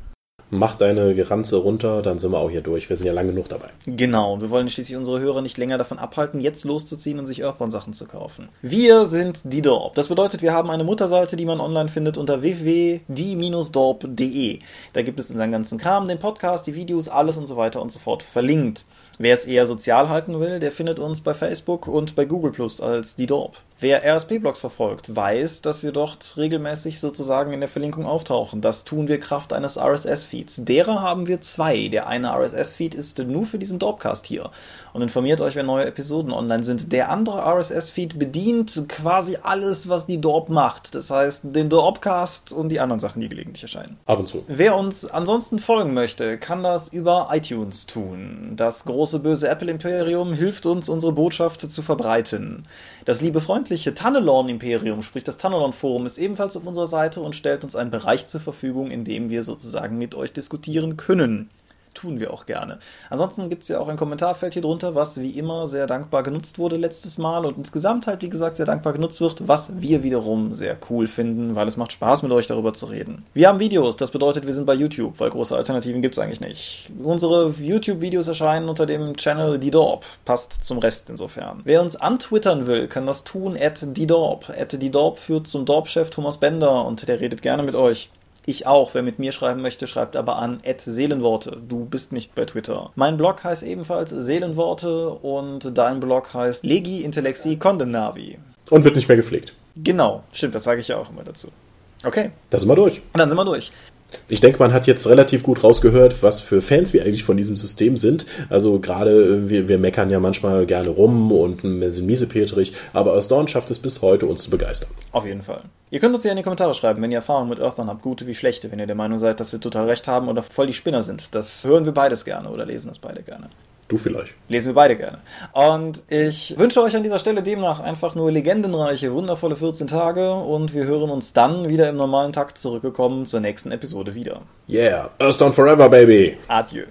mach deine Geranze runter, dann sind wir auch hier durch. Wir sind ja lange genug dabei. Genau, wir wollen schließlich unsere Hörer nicht länger davon abhalten, jetzt loszuziehen und sich Earthbound-Sachen zu kaufen. Wir sind die Dorp. Das bedeutet, wir haben eine Mutterseite, die man online findet unter www.die-dorp.de. Da gibt es unseren ganzen Kram, den Podcast, die Videos, alles und so weiter und so fort verlinkt. Wer es eher sozial halten will, der findet uns bei Facebook und bei Google Plus als die Dorp. Wer RSP-Blogs verfolgt, weiß, dass wir dort regelmäßig sozusagen in der Verlinkung auftauchen. Das tun wir Kraft eines RSS-Feeds. Derer haben wir zwei. Der eine RSS-Feed ist nur für diesen Dorpcast hier und informiert euch, wenn neue Episoden online sind. Der andere RSS-Feed bedient quasi alles, was die Dorp macht. Das heißt, den Dorpcast und die anderen Sachen, die gelegentlich erscheinen. Ab und zu. Wer uns ansonsten folgen möchte, kann das über iTunes tun. Das große böse Apple-Imperium hilft uns, unsere Botschaft zu verbreiten. Das liebe freundliche Tannelorn-Imperium, sprich das Tannelorn-Forum, ist ebenfalls auf unserer Seite und stellt uns einen Bereich zur Verfügung, in dem wir sozusagen mit euch diskutieren können tun wir auch gerne. Ansonsten gibt es ja auch ein Kommentarfeld hier drunter, was wie immer sehr dankbar genutzt wurde letztes Mal und insgesamt halt, wie gesagt, sehr dankbar genutzt wird, was wir wiederum sehr cool finden, weil es macht Spaß mit euch darüber zu reden. Wir haben Videos, das bedeutet, wir sind bei YouTube, weil große Alternativen gibt es eigentlich nicht. Unsere YouTube-Videos erscheinen unter dem Channel Die Dorp, passt zum Rest insofern. Wer uns antwittern will, kann das tun at Die Dorp. At Die Dorp führt zum Dorp-Chef Thomas Bender und der redet gerne mit euch. Ich auch. Wer mit mir schreiben möchte, schreibt aber an Seelenworte. Du bist nicht bei Twitter. Mein Blog heißt ebenfalls Seelenworte und dein Blog heißt Legi Intellexi Condemnavi. Und wird nicht mehr gepflegt. Genau, stimmt, das sage ich ja auch immer dazu. Okay. Da sind wir durch. Und dann sind wir durch. Ich denke, man hat jetzt relativ gut rausgehört, was für Fans wir eigentlich von diesem System sind. Also gerade äh, wir, wir meckern ja manchmal gerne rum und sind miesepetrig, aber aus Dawn schafft es bis heute, uns zu begeistern. Auf jeden Fall. Ihr könnt uns ja in die Kommentare schreiben, wenn ihr Erfahrungen mit Earthbound habt, gute wie schlechte, wenn ihr der Meinung seid, dass wir total recht haben oder voll die Spinner sind. Das hören wir beides gerne oder lesen das beide gerne. Du vielleicht. Lesen wir beide gerne. Und ich wünsche euch an dieser Stelle demnach einfach nur legendenreiche, wundervolle 14 Tage und wir hören uns dann wieder im normalen Takt zurückgekommen zur nächsten Episode wieder. Yeah, Earthbound Forever, baby. Adieu.